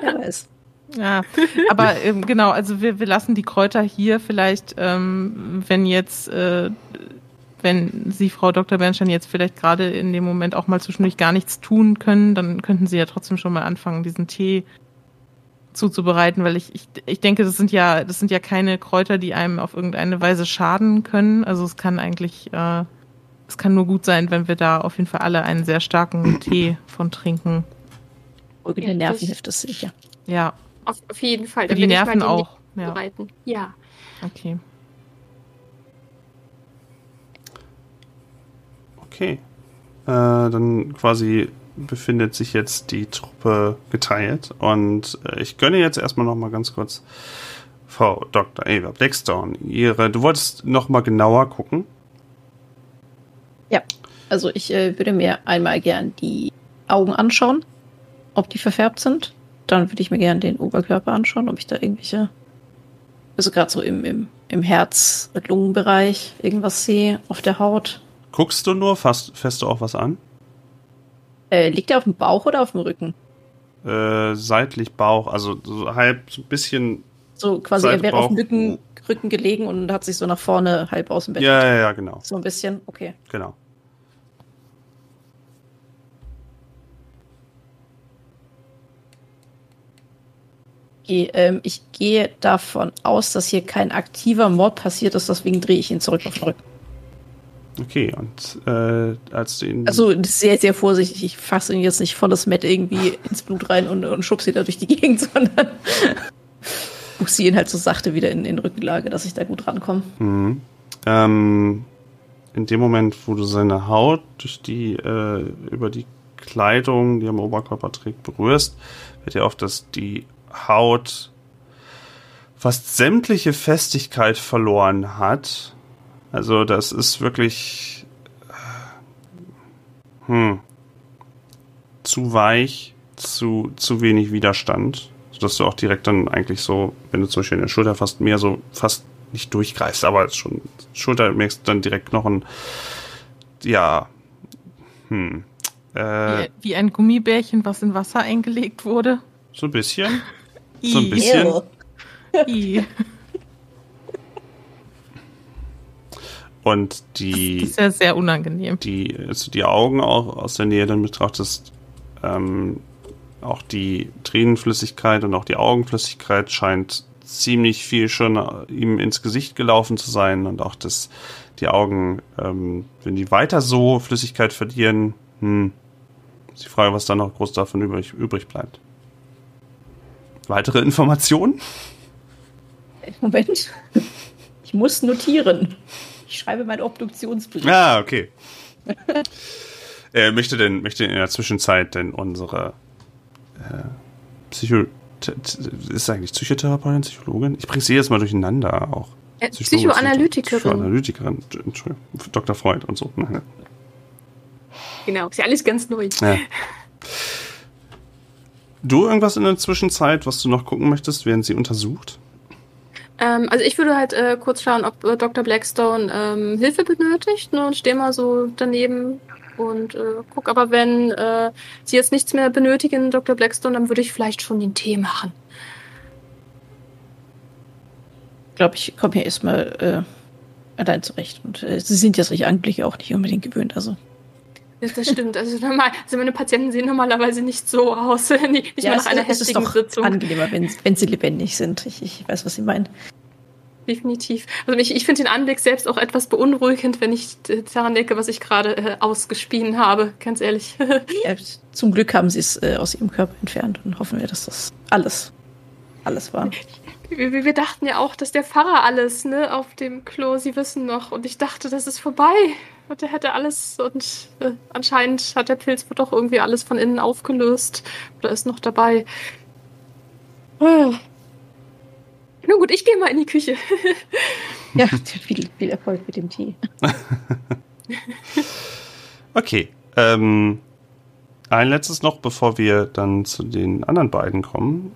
Wer weiß. Ja, aber ähm, genau, also wir, wir lassen die Kräuter hier vielleicht, ähm, wenn jetzt, äh, wenn Sie, Frau Dr. Bernstein, jetzt vielleicht gerade in dem Moment auch mal zwischendurch gar nichts tun können, dann könnten Sie ja trotzdem schon mal anfangen, diesen Tee zuzubereiten, weil ich, ich, ich denke, das sind ja, das sind ja keine Kräuter, die einem auf irgendeine Weise schaden können. Also es kann eigentlich, äh, es kann nur gut sein, wenn wir da auf jeden Fall alle einen sehr starken Tee von trinken. Beruhigende Ja, Nerven das- hilft es sicher. Ja, Auf, auf jeden Fall. für die Nerven auch. Ja. Ja. okay. Okay. Äh, dann quasi befindet sich jetzt die Truppe geteilt. Und äh, ich gönne jetzt erstmal noch mal ganz kurz Frau Dr. Eva Blackstone. Ihre, du wolltest noch mal genauer gucken. Ja, also ich äh, würde mir einmal gern die Augen anschauen, ob die verfärbt sind. Dann würde ich mir gern den Oberkörper anschauen, ob ich da irgendwelche, also gerade so im, im, im Herz-Lungenbereich irgendwas sehe auf der Haut. Guckst du nur, fasst, fässt du auch was an? Äh, liegt der auf dem Bauch oder auf dem Rücken? Äh, seitlich Bauch, also so halb so ein bisschen. So quasi, Seite er wäre auf dem Bauch. Rücken, Rücken gelegen und hat sich so nach vorne halb aus dem Bett. Ja, ja, ja, genau, So ein bisschen, okay. genau. Okay, ähm, ich gehe davon aus, dass hier kein aktiver Mord passiert ist, deswegen drehe ich ihn zurück auf den Rücken. Okay, und äh, als du ihn. Also sehr, sehr vorsichtig. Ich fasse ihn jetzt nicht volles Met irgendwie ins Blut rein und, und schubse ihn da durch die Gegend, sondern buxiere ihn halt so sachte wieder in, in Rückenlage, dass ich da gut rankomme. Mhm. Ähm, in dem Moment, wo du seine Haut durch die, äh, über die Kleidung, die er am Oberkörper trägt, berührst, wird dir auf, dass die Haut fast sämtliche Festigkeit verloren hat. Also das ist wirklich hm, zu weich, zu, zu wenig Widerstand, sodass du auch direkt dann eigentlich so, wenn du zum Beispiel in der Schulter fast mehr so fast nicht durchgreifst, aber schon Schulter merkst du dann direkt noch ein ja hm, äh, Wie, wie ein Gummibärchen, was in Wasser eingelegt wurde. so ein bisschen. So ein bisschen. Und Das die, ist ja sehr unangenehm. die, als du die Augen auch aus der Nähe dann betrachtest, ähm, auch die Tränenflüssigkeit und auch die Augenflüssigkeit scheint ziemlich viel schon ihm ins Gesicht gelaufen zu sein und auch das, die Augen, ähm, wenn die weiter so Flüssigkeit verlieren, hm, ist die Frage, was dann noch groß davon übrig, übrig bleibt. Weitere Informationen? Moment. Ich muss notieren. Ich schreibe meinen Obduktionsbrief. Ah, okay. äh, möchte denn, möchte in der Zwischenzeit denn unsere äh, Psycho ist eigentlich Psychotherapeutin, Psychologin? Ich bringe sie jetzt mal durcheinander auch. Äh, Psychoanalytikerin. Psychoanalytikerin, Entschuldigung, Dr. Freud und so. Nein, Genau, ist ja alles ganz neu. Ja. Du irgendwas in der Zwischenzeit, was du noch gucken möchtest, während sie untersucht? Ähm, also ich würde halt äh, kurz schauen, ob äh, Dr. Blackstone ähm, Hilfe benötigt ne, und stehe mal so daneben und äh, guck. Aber wenn äh, sie jetzt nichts mehr benötigen, Dr. Blackstone, dann würde ich vielleicht schon den Tee machen. Ich glaube, ich komme hier erstmal äh, allein zurecht. Und äh, sie sind ja solche Anblicke auch nicht unbedingt gewöhnt. Also Das, das stimmt. Also, normal, also meine Patienten sehen normalerweise nicht so aus. nicht nicht mal nach einer ist heftigen doch Sitzung. angenehmer, wenn, wenn sie lebendig sind. Ich, ich weiß, was Sie meinen. Definitiv. Also ich, ich finde den Anblick selbst auch etwas beunruhigend, wenn ich daran denke, was ich gerade äh, ausgespien habe, ganz ehrlich. Ja, zum Glück haben Sie es äh, aus Ihrem Körper entfernt und hoffen wir, dass das alles, alles war. Wir, wir dachten ja auch, dass der Pfarrer alles, ne, auf dem Klo, Sie wissen noch. Und ich dachte, das ist vorbei. Und er hätte alles und äh, anscheinend hat der Pilz wohl doch irgendwie alles von innen aufgelöst. Oder ist noch dabei. Ah. Nun gut, ich gehe mal in die Küche. Ja, viel, viel Erfolg mit dem Tee. Okay. Ähm, ein letztes noch, bevor wir dann zu den anderen beiden kommen.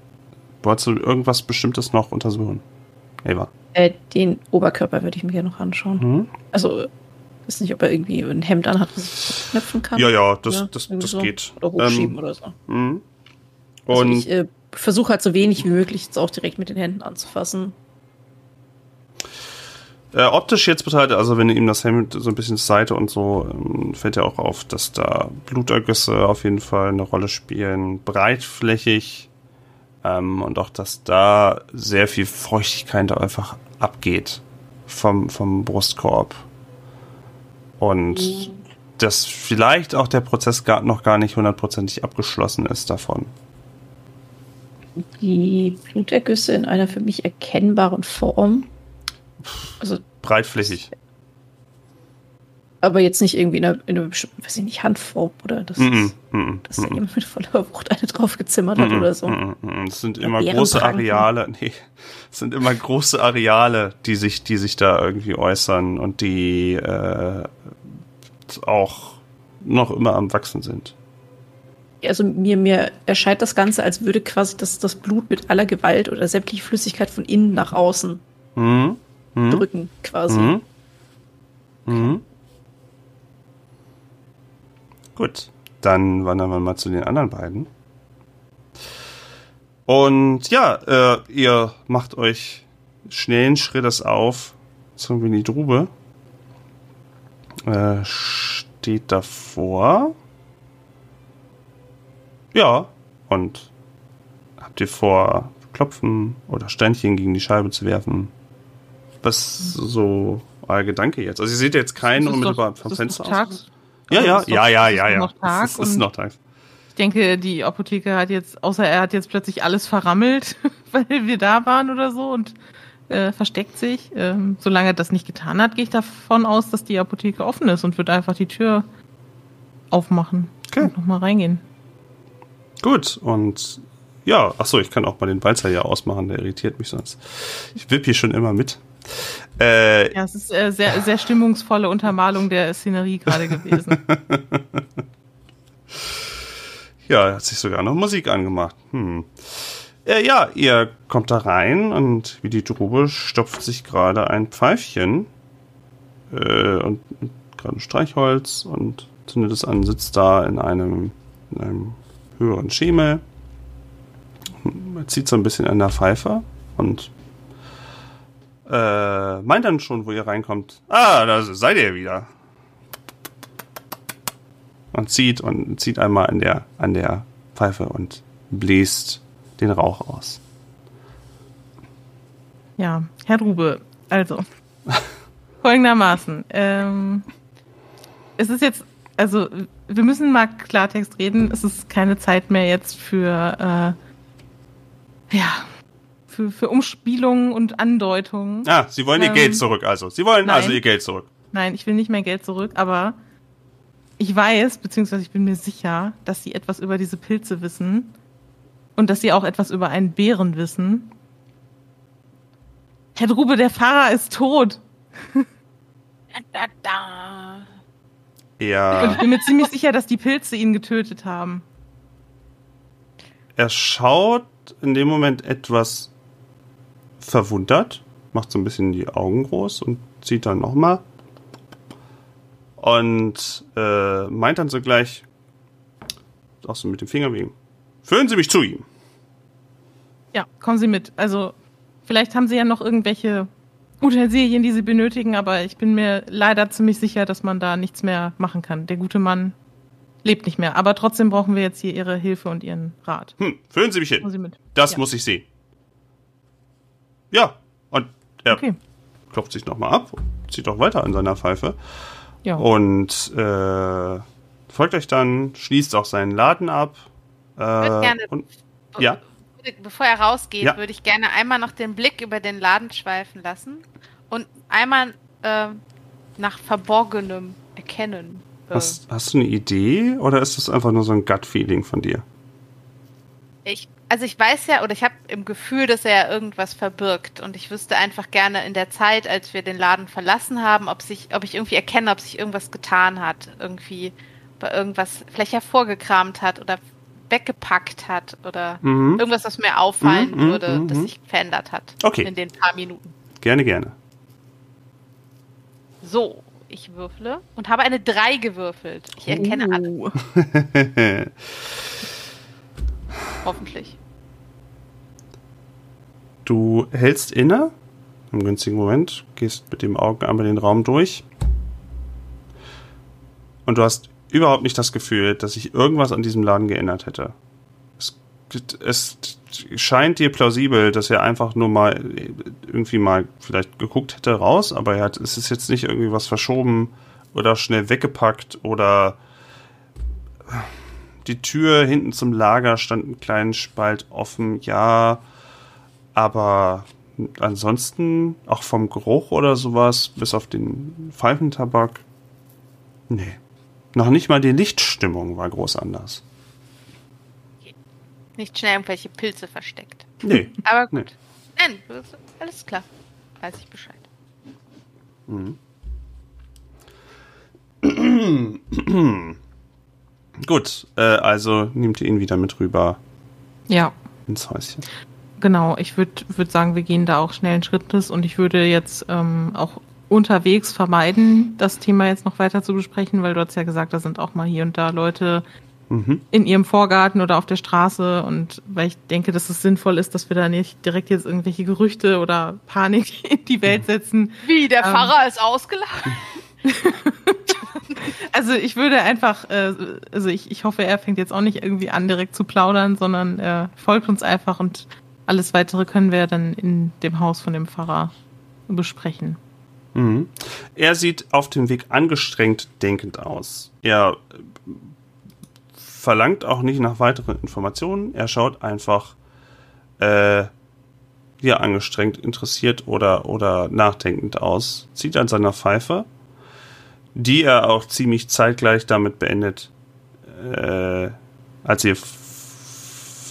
Wolltest du irgendwas Bestimmtes noch untersuchen? Eva. Äh, den Oberkörper würde ich mir gerne noch anschauen. Mhm. Also, weiß nicht, ob er irgendwie ein Hemd anhat, was ich knöpfen kann. Ja, ja, das, Ja, das, irgendwie das so. geht. Oder hochschieben Ähm, oder so. mhm. Also Und ich äh, versuche halt so wenig wie möglich jetzt auch direkt mit den Händen anzufassen. Äh, optisch jetzt betrachtet, also wenn ihm das Hemd so ein bisschen zur Seite und so, ähm, fällt ja auch auf, dass da Blutergüsse auf jeden Fall eine Rolle spielen, breitflächig ähm, und auch, dass da sehr viel Feuchtigkeit einfach abgeht vom, vom Brustkorb. Und dass vielleicht auch der Prozess gar, noch gar nicht hundertprozentig abgeschlossen ist davon. Die Blutergüsse in einer für mich erkennbaren Form. Also, Breitflächig. Aber jetzt nicht irgendwie in einer, in einer bestimmten, weiß ich nicht, Handform oder das, Mm -mm, mm dass da jemand mit voller Wucht eine draufgezimmert hat Mhm, oder so. mhm, mhm. Es sind immer Bären große pranken. Areale, nee, es sind immer große Areale, die sich, die sich da irgendwie äußern und die äh, auch noch immer am Wachsen sind. Also mir, mir erscheint das Ganze, als würde quasi das, das Blut mit aller Gewalt oder sämtliche Flüssigkeit von innen nach außen Mhm. Mhm. drücken, quasi. Mhm. Gut, dann wandern wir mal zu den anderen beiden. Und ja, äh, ihr macht euch schnellen Schrittes auf zum Winnie Drube. Äh, steht davor. Ja, und habt ihr vor, klopfen oder Steinchen gegen die Scheibe zu werfen? Was so euer Gedanke jetzt? Also ihr seht jetzt keinen unmittelbar doch- vom Fenster aus. Tags- Ja, Also ja, ja, ja, es ist ja, ja. noch Tag es ist, noch Tag. Ich denke, die Apotheker hat jetzt, außer er hat jetzt plötzlich alles verrammelt, weil wir da waren oder so und äh, versteckt sich. Ähm, solange er das nicht getan hat, gehe ich davon aus, dass die Apotheke offen ist und wird einfach die Tür aufmachen Okay. und nochmal reingehen. Gut, und ja, ach so, ich kann auch mal den Walzer hier ausmachen, der irritiert mich sonst. Ich wipp hier schon immer mit. Äh, Ja, es ist äh, sehr, sehr stimmungsvolle Untermalung der Szenerie gerade gewesen. Ja, er hat sich sogar noch Musik angemacht. Hm. Äh, ja, ihr kommt da rein und wie die Drube stopft sich gerade ein Pfeifchen äh, und gerade ein Streichholz und zündet es an, sitzt da in einem, in einem höheren Schemel. Er zieht so ein bisschen an der Pfeife und äh, meint dann schon, wo ihr reinkommt. Ah, da seid ihr wieder. Und zieht und zieht einmal an der, an der Pfeife und bläst den Rauch aus. Ja, Herr Drube, also folgendermaßen. Ähm, es ist jetzt, also wir müssen mal Klartext reden. Es ist keine Zeit mehr jetzt für, äh, ja, für, für Umspielungen und Andeutungen. Ah, Sie wollen Ihr Ähm, Geld zurück, also. Sie wollen nein. also Ihr Geld zurück. Nein, ich will nicht mehr Geld zurück, aber ich weiß, beziehungsweise ich bin mir sicher, dass sie etwas über diese Pilze wissen und dass sie auch etwas über einen Bären wissen. Herr Drube, der Fahrer ist tot. Da, da. Und ich bin mir ziemlich sicher, dass die Pilze ihn getötet haben. er schaut in dem Moment etwas verwundert, macht so ein bisschen die Augen groß und zieht dann nochmal. Und äh, meint dann sogleich, auch so mit dem Finger wegen, führen Sie mich zu ihm. Ja, kommen Sie mit. Also, vielleicht haben Sie ja noch irgendwelche Utensilien, die Sie benötigen, aber ich bin mir leider ziemlich sicher, dass man da nichts mehr machen kann. Der gute Mann lebt nicht mehr. Aber trotzdem brauchen wir jetzt hier Ihre Hilfe und Ihren Rat. Hm, führen Sie mich Kommen hin. Sie mit. Das Ja. muss ich sehen. Ja, und er Okay. klopft sich nochmal ab, zieht auch weiter an seiner Pfeife Ja. und äh, folgt euch dann, schließt auch seinen Laden ab. Äh, würde gerne- und, ja, Würde- Bevor er rausgeht, Ja. würde ich gerne einmal noch den Blick über den Laden schweifen lassen und einmal äh, nach Verborgenem erkennen. Äh, hast, hast du eine Idee oder ist das einfach nur so ein Gut-Feeling von dir? Ich, also ich weiß ja, oder ich habe im Gefühl, dass er irgendwas verbirgt und ich wüsste einfach gerne in der Zeit, als wir den Laden verlassen haben, ob sich, ob ich irgendwie erkenne, ob sich irgendwas getan hat, irgendwie bei irgendwas vielleicht hervorgekramt hat oder weggepackt hat oder Mhm. irgendwas, was mir auffallen Mhm, mhm, würde, mhm, das mhm. sich verändert hat Okay. in den paar Minuten. Gerne, gerne. So, ich würfle und habe eine 3 gewürfelt. Ich erkenne alle, Uh. hoffentlich. Du hältst inne, im günstigen Moment, gehst mit dem Augen einmal den Raum durch und du hast überhaupt nicht das Gefühl, dass sich irgendwas an diesem Laden geändert hätte. Es, es scheint dir plausibel, dass er einfach nur mal irgendwie mal vielleicht geguckt hätte raus, aber er hat, es ist jetzt nicht irgendwie was verschoben oder schnell weggepackt oder die Tür hinten zum Lager stand einen kleinen Spalt offen, ja, aber ansonsten, auch vom Geruch oder sowas, bis auf den Pfeifentabak, Nee. Noch nicht mal die Lichtstimmung war groß anders. Nicht schnell irgendwelche Pilze versteckt. Nee. Aber gut. Nee. Nein, alles klar. Weiß ich Bescheid. Gut, äh, also nehmt ihr ihn wieder mit rüber Ja, ins Häuschen. genau. Ich würde würd sagen, wir gehen da auch schnellen Schrittes und ich würde jetzt ähm, auch unterwegs vermeiden, das Thema jetzt noch weiter zu besprechen, weil du hast ja gesagt, da sind auch mal hier und da Leute Mhm. in ihrem Vorgarten oder auf der Straße und weil ich denke, dass es sinnvoll ist, dass wir da nicht direkt jetzt irgendwelche Gerüchte oder Panik in die Welt setzen. Wie, der Ähm. Pfarrer ist ausgeladen? Also ich würde einfach, äh, also ich, ich hoffe, er fängt jetzt auch nicht irgendwie an, direkt zu plaudern, sondern er folgt uns einfach und alles weitere können wir dann in dem Haus von dem Pfarrer besprechen. Mhm. Er sieht auf dem Weg angestrengt denkend aus. Er äh, verlangt auch nicht nach weiteren Informationen. Er schaut einfach äh, ja, angestrengt, interessiert oder, oder nachdenkend aus. Zieht an seiner Pfeife, die er auch ziemlich zeitgleich damit beendet, äh, als ihr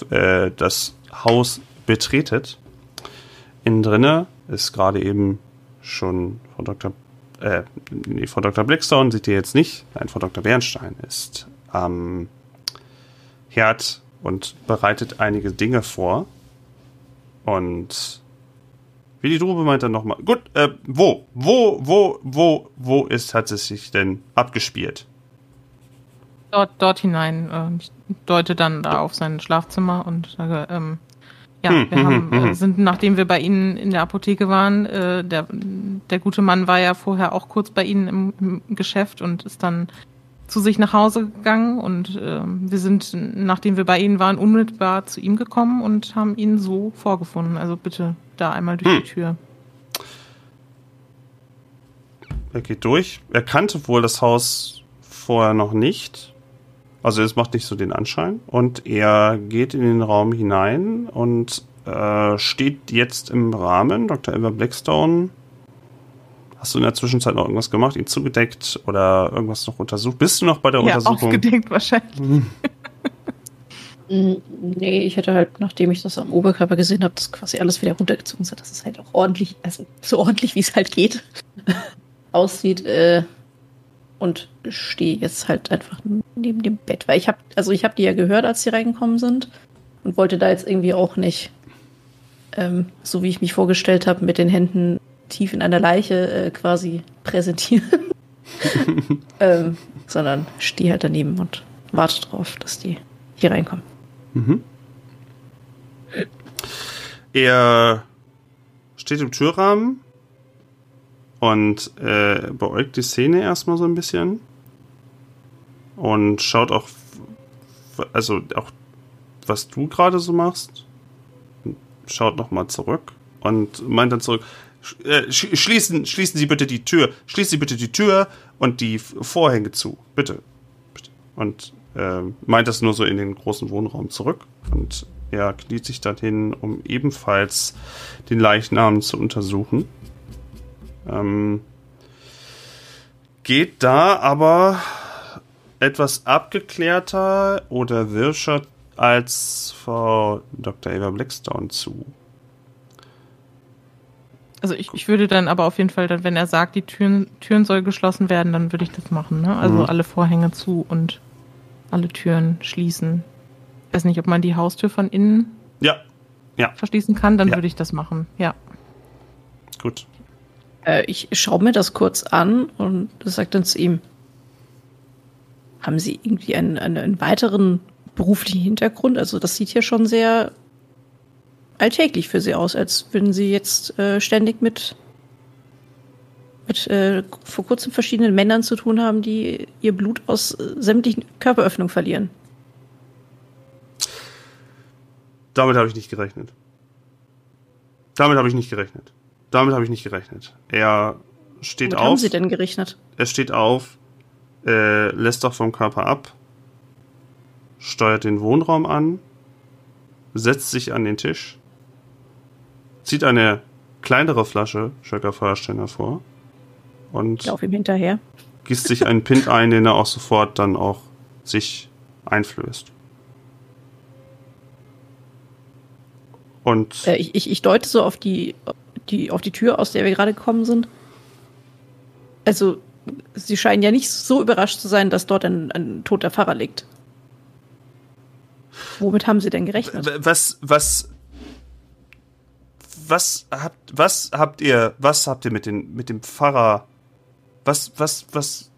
äh, das Haus betretet. Innen drinne ist gerade eben schon Frau Dr. Äh, nee, Frau Dr. Blackstone seht ihr jetzt nicht. Nein, Frau Dr. Bernstein ist am Herd und bereitet einige Dinge vor. Und Willi Drube meint dann nochmal, gut, äh, wo, wo, wo, wo, wo ist, hat es sich denn abgespielt? Dort, dort hinein. Äh, ich deute dann da auf sein Schlafzimmer und sage, ähm, ja, Hm, wir hm, haben, hm, hm. äh, sind, nachdem wir bei Ihnen in der Apotheke waren, äh, der, der gute Mann war ja vorher auch kurz bei Ihnen im, im Geschäft und ist dann zu sich nach Hause gegangen und ähm, wir sind, nachdem wir bei Ihnen waren, unmittelbar zu ihm gekommen und haben ihn so vorgefunden. Also bitte da einmal durch Hm. die Tür. Er geht durch. Er kannte wohl das Haus vorher noch nicht. Also es macht nicht so den Anschein. Und er geht in den Raum hinein und äh, steht jetzt im Rahmen. Dr. Eva Blackstone. Hast du in der Zwischenzeit noch irgendwas gemacht, ihn zugedeckt oder irgendwas noch untersucht? Bist du noch bei der Ja, Untersuchung? aufgedeckt wahrscheinlich. Mm, Nee, ich hätte halt, nachdem ich das am Oberkörper gesehen habe, das quasi alles wieder runtergezogen, so dass es halt auch ordentlich, also so ordentlich wie es halt geht, aussieht. Äh, und stehe jetzt halt einfach neben dem Bett, weil ich habe, also ich habe die ja gehört, als sie reingekommen sind und wollte da jetzt irgendwie auch nicht, ähm, so wie ich mich vorgestellt habe, mit den Händen tief in einer Leiche äh, quasi präsentieren, ähm, sondern stehe halt daneben und warte drauf, dass die hier reinkommen. Mhm. Er steht im Türrahmen und äh, beäugt die Szene erstmal so ein bisschen und schaut auch, also auch, was du gerade so machst, schaut nochmal zurück und meint dann zurück, äh, sch schließen, schließen Sie bitte die Tür, schließen Sie bitte die Tür und die Vorhänge zu, bitte. Und ähm, meint das nur so in den großen Wohnraum zurück und er kniet sich dann hin, um ebenfalls den Leichnam zu untersuchen. Ähm, geht da aber etwas abgeklärter oder wirscher als Frau Dr. Eva Blackstone zu. Also ich, ich würde dann aber auf jeden Fall, dann, wenn er sagt, die Türen, Türen soll geschlossen werden, dann würde ich das machen. Ne? Also Mhm. alle Vorhänge zu und alle Türen schließen. Ich weiß nicht, ob man die Haustür von innen Ja, verschließen kann, dann Ja. würde ich das machen. Ja. gut. Äh, ich schaue mir das kurz an und sage dann zu ihm, haben Sie irgendwie einen, einen, einen weiteren beruflichen Hintergrund? Also das sieht hier schon sehr alltäglich für Sie aus, als würden Sie jetzt äh, ständig mit, mit äh, vor kurzem verschiedenen Männern zu tun haben, die ihr Blut aus äh, sämtlichen Körperöffnungen verlieren. Damit habe ich nicht gerechnet. Damit habe ich nicht gerechnet. Damit habe ich nicht gerechnet. Er steht Womit auf. haben Sie denn gerechnet? Er steht auf, äh, lässt doch vom Körper ab, steuert den Wohnraum an, setzt sich an den Tisch, zieht eine kleinere Flasche Schöcker Feuerstein hervor und laufe ihm hinterher. gießt sich einen Pint ein, den er auch sofort dann auch sich einflößt. Und Äh, ich, ich, ich deute so auf die, die, auf die Tür, aus der wir gerade gekommen sind. Also, sie scheinen ja nicht so überrascht zu sein, dass dort ein, ein toter Pfarrer liegt. Womit haben sie denn gerechnet? Was, was, was habt, was habt ihr, was habt ihr mit den, mit dem Pfarrer, was, was, was,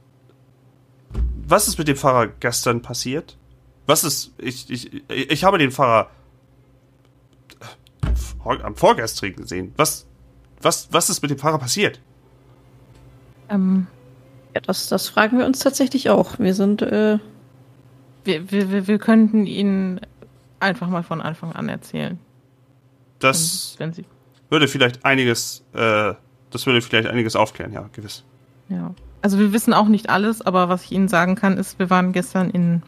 was ist mit dem Pfarrer gestern passiert? Was ist, ich, ich, ich habe den Pfarrer vor- am vorgestrigen gesehen. Was, was, was ist mit dem Pfarrer passiert? Ähm, Ja, das, das fragen wir uns tatsächlich auch. Wir sind, äh, wir, wir, wir, könnten Ihnen einfach mal von Anfang an erzählen. Das wenn Sie. Würde vielleicht einiges, äh, das würde vielleicht einiges aufklären, ja, gewiss. Ja. Also wir wissen auch nicht alles, aber was ich Ihnen sagen kann, ist, wir waren gestern in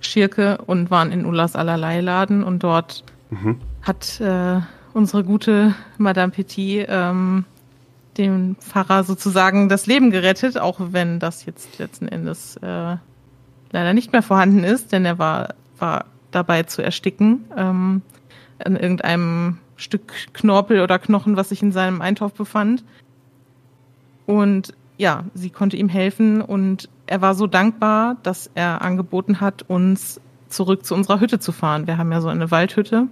Schirke und waren in Ullas allerlei Laden und dort Mhm. hat äh, unsere gute Madame Petit ähm, dem Pfarrer sozusagen das Leben gerettet, auch wenn das jetzt letzten Endes äh, leider nicht mehr vorhanden ist, denn er war, war dabei zu ersticken ähm, an irgendeinem Stück Knorpel oder Knochen, was sich in seinem Eintopf befand. Und ja, sie konnte ihm helfen und er war so dankbar, dass er angeboten hat, uns zurück zu unserer Hütte zu fahren. Wir haben ja so eine Waldhütte,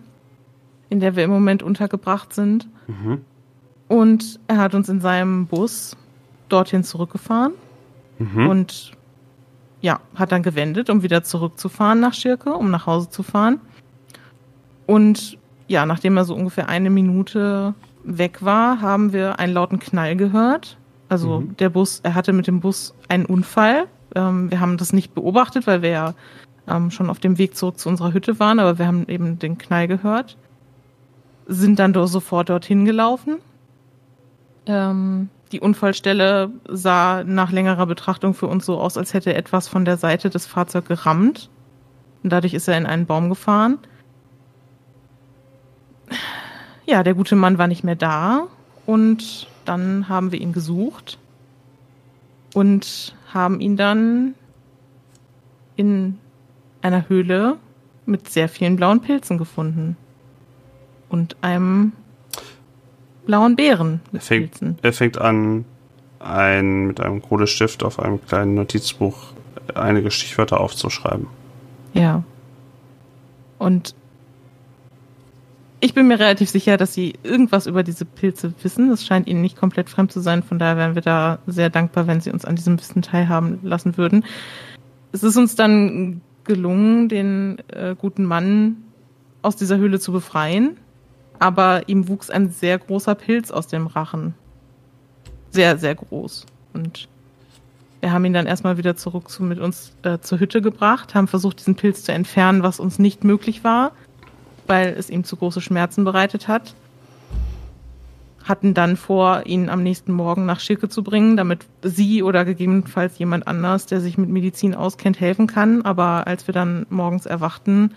in der wir im Moment untergebracht sind. Mhm. Und er hat uns in seinem Bus dorthin zurückgefahren Mhm. und ja, hat dann gewendet, um wieder zurückzufahren nach Schirke, um nach Hause zu fahren. Und ja, nachdem er so ungefähr eine Minute weg war, haben wir einen lauten Knall gehört. Also Mhm. der Bus, er hatte mit dem Bus einen Unfall. Ähm, wir haben das nicht beobachtet, weil wir ja ähm, schon auf dem Weg zurück zu unserer Hütte waren, aber wir haben eben den Knall gehört. Sind dann doch sofort dorthin gelaufen. Ähm, die Unfallstelle sah nach längerer Betrachtung für uns so aus, als hätte etwas von der Seite des Fahrzeugs gerammt. Und dadurch ist er in einen Baum gefahren. Ja, der gute Mann war nicht mehr da. Und dann haben wir ihn gesucht und haben ihn dann in einer Höhle mit sehr vielen blauen Pilzen gefunden. Und einem blauen Bären Er mit fängt, Pilzen. er fängt an, ein, mit einem Kohlestift auf einem kleinen Notizbuch einige Stichwörter aufzuschreiben. Ja. Und ich bin mir relativ sicher, dass sie irgendwas über diese Pilze wissen. Das scheint ihnen nicht komplett fremd zu sein. Von daher wären wir da sehr dankbar, wenn sie uns an diesem Wissen teilhaben lassen würden. Es ist uns dann gelungen, den äh, guten Mann aus dieser Höhle zu befreien. Aber ihm wuchs ein sehr großer Pilz aus dem Rachen. Sehr, sehr groß. Und wir haben ihn dann erstmal wieder zurück zu, mit uns äh, zur Hütte gebracht, haben versucht, diesen Pilz zu entfernen, was uns nicht möglich war, weil es ihm zu große Schmerzen bereitet hat. Hatten dann vor, ihn am nächsten Morgen nach Schirke zu bringen, damit sie oder gegebenenfalls jemand anders, der sich mit Medizin auskennt, helfen kann. Aber als wir dann morgens erwachten,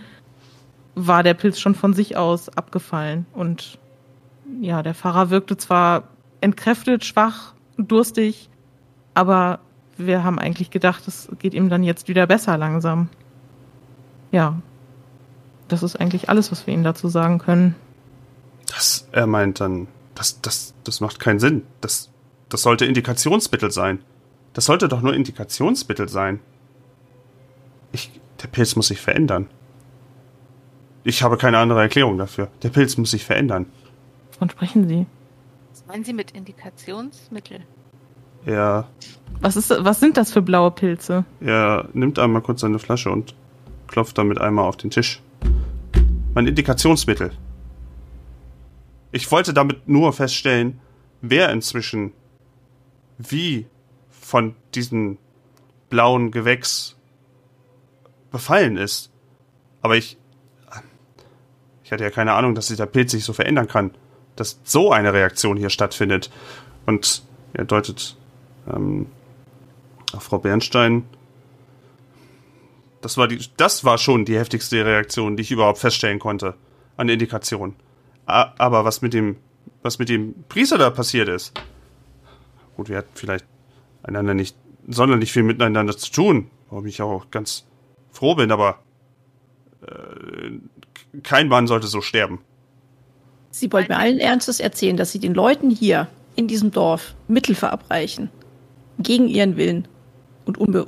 war der Pilz schon von sich aus abgefallen. Und ja, der Pfarrer wirkte zwar entkräftet, schwach, durstig, aber wir haben eigentlich gedacht, es geht ihm dann jetzt wieder besser langsam. Ja. Das ist eigentlich alles, was wir Ihnen dazu sagen können. Das, er meint dann, das, das, das macht keinen Sinn. Das, das sollte Indikationsmittel sein. Das sollte doch nur Indikationsmittel sein. Ich, der Pilz muss sich verändern. Ich habe keine andere Erklärung dafür. Der Pilz muss sich verändern. Wovon sprechen Sie? Was meinen Sie mit Indikationsmittel? Er, Was, ist, was sind das für blaue Pilze? er nimmt einmal kurz seine Flasche und klopft damit einmal auf den Tisch. Mein Indikationsmittel. Ich wollte damit nur feststellen, wer inzwischen wie von diesem blauen Gewächs befallen ist. Aber ich. Ich hatte ja keine Ahnung, dass der Pilz sich so verändern kann. Dass so eine Reaktion hier stattfindet. Und er deutet ähm, auf Frau Bernstein. Das war, die, das war schon die heftigste Reaktion, die ich überhaupt feststellen konnte an Indikation. A- Aber was mit dem, was mit dem Priester da passiert ist, gut, wir hätten vielleicht einander nicht sonderlich viel miteinander zu tun, warum ich auch ganz froh bin, aber äh, kein Mann sollte so sterben. Sie wollen mir allen Ernstes erzählen, dass Sie den Leuten hier in diesem Dorf Mittel verabreichen. Gegen ihren Willen. Und unbe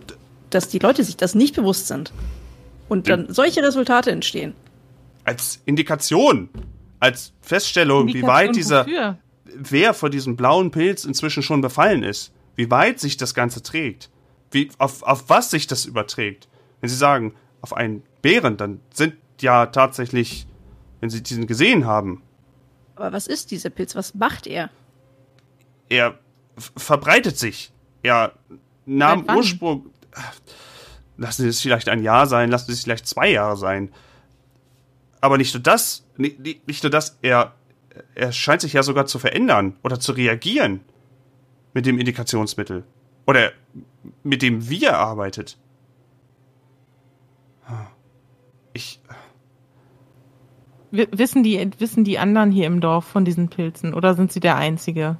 dass die Leute sich das nicht bewusst sind. Und dann solche Resultate entstehen. Als Indikation, als Feststellung, wie Indikation weit dieser, wofür? wer von diesem blauen Pilz inzwischen schon befallen ist, wie weit sich das Ganze trägt, wie, auf, auf was sich das überträgt. Wenn Sie sagen, auf einen Bären, dann sind ja tatsächlich, wenn Sie diesen gesehen haben, Aber was ist dieser Pilz? Was macht er? er verbreitet sich. Er nahm? Ursprung. Lassen Sie es vielleicht ein Jahr sein, lassen Sie es vielleicht zwei Jahre sein. Aber nicht nur das, nicht, nicht nur das, er, er scheint sich ja sogar zu verändern oder zu reagieren mit dem Indikationsmittel. Oder mit dem wie er arbeitet. Ich, wissen, die, wissen die anderen hier im Dorf von diesen Pilzen oder sind sie der Einzige?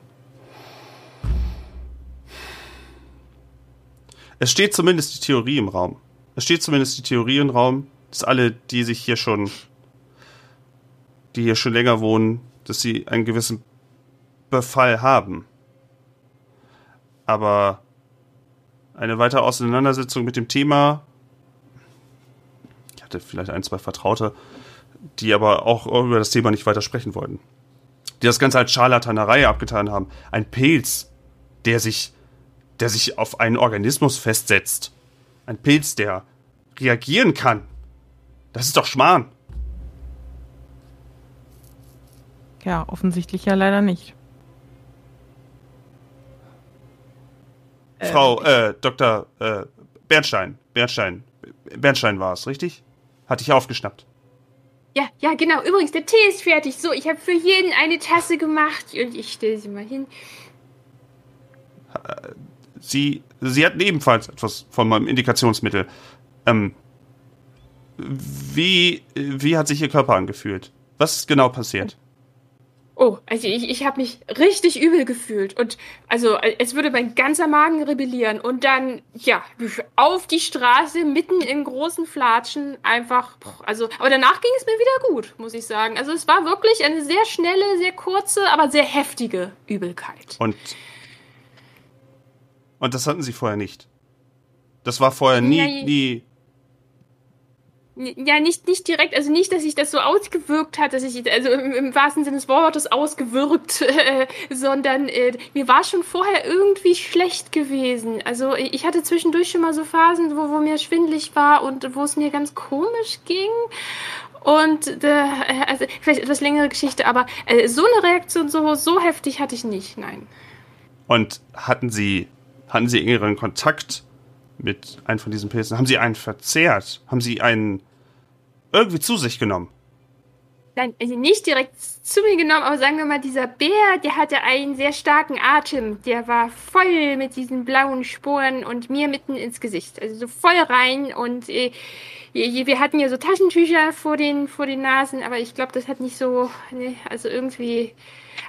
Es steht zumindest die Theorie im Raum. Es steht zumindest die Theorie im Raum, dass alle, die sich hier schon, die hier schon länger wohnen, dass sie einen gewissen Befall haben. Aber eine weitere Auseinandersetzung mit dem Thema, ich hatte vielleicht ein, zwei Vertraute, die aber auch über das Thema nicht weiter sprechen wollten. Die das Ganze als Scharlatanerei abgetan haben. Ein Pilz, der sich der sich auf einen Organismus festsetzt. Ein Pilz, der reagieren kann. Das ist doch Schmarrn. Ja, offensichtlich ja leider nicht. Frau, äh, Dr. Äh, Bernstein. Bernstein. Bernstein war es, richtig? Hatte ich aufgeschnappt. Ja, ja, genau. Übrigens, der Tee ist fertig. So, ich habe für jeden eine Tasse gemacht und ich stelle sie mal hin. Sie, Sie hatten ebenfalls etwas von meinem Indikationsmittel. Ähm, wie, wie hat sich Ihr Körper angefühlt? Was ist genau passiert? Oh, also ich, ich habe mich richtig übel gefühlt und also es würde mein ganzer Magen rebellieren und dann ja auf die Straße mitten in großen Flatschen einfach also aber danach ging es mir wieder gut, muss ich sagen. Also es war wirklich eine sehr schnelle, sehr kurze, aber sehr heftige Übelkeit. Und, und das hatten Sie vorher nicht. Das war vorher nie, Ja, nie. Ja, nicht, nicht direkt, also nicht, dass sich das so ausgewirkt hat, dass ich, also im, im wahrsten Sinne des Wortes ausgewirkt, äh, sondern äh, mir war schon vorher irgendwie schlecht gewesen. Also ich hatte zwischendurch schon mal so Phasen, wo, wo mir schwindlig war und wo es mir ganz komisch ging. Und äh, also vielleicht etwas längere Geschichte, aber äh, so eine Reaktion so, so heftig hatte ich nicht, nein. Und hatten Sie, hatten Sie engeren Kontakt mit einem von diesen Pilzen? Haben Sie einen verzehrt? Haben Sie einen irgendwie zu sich genommen? Nein, also nicht direkt zu mir genommen, aber sagen wir mal, dieser Bär, der hatte einen sehr starken Atem. Der war voll mit diesen blauen Sporen und mir mitten ins Gesicht. Also so voll rein und äh, wir hatten ja so Taschentücher vor den, vor den Nasen, aber ich glaube, das hat nicht so, ne, also irgendwie.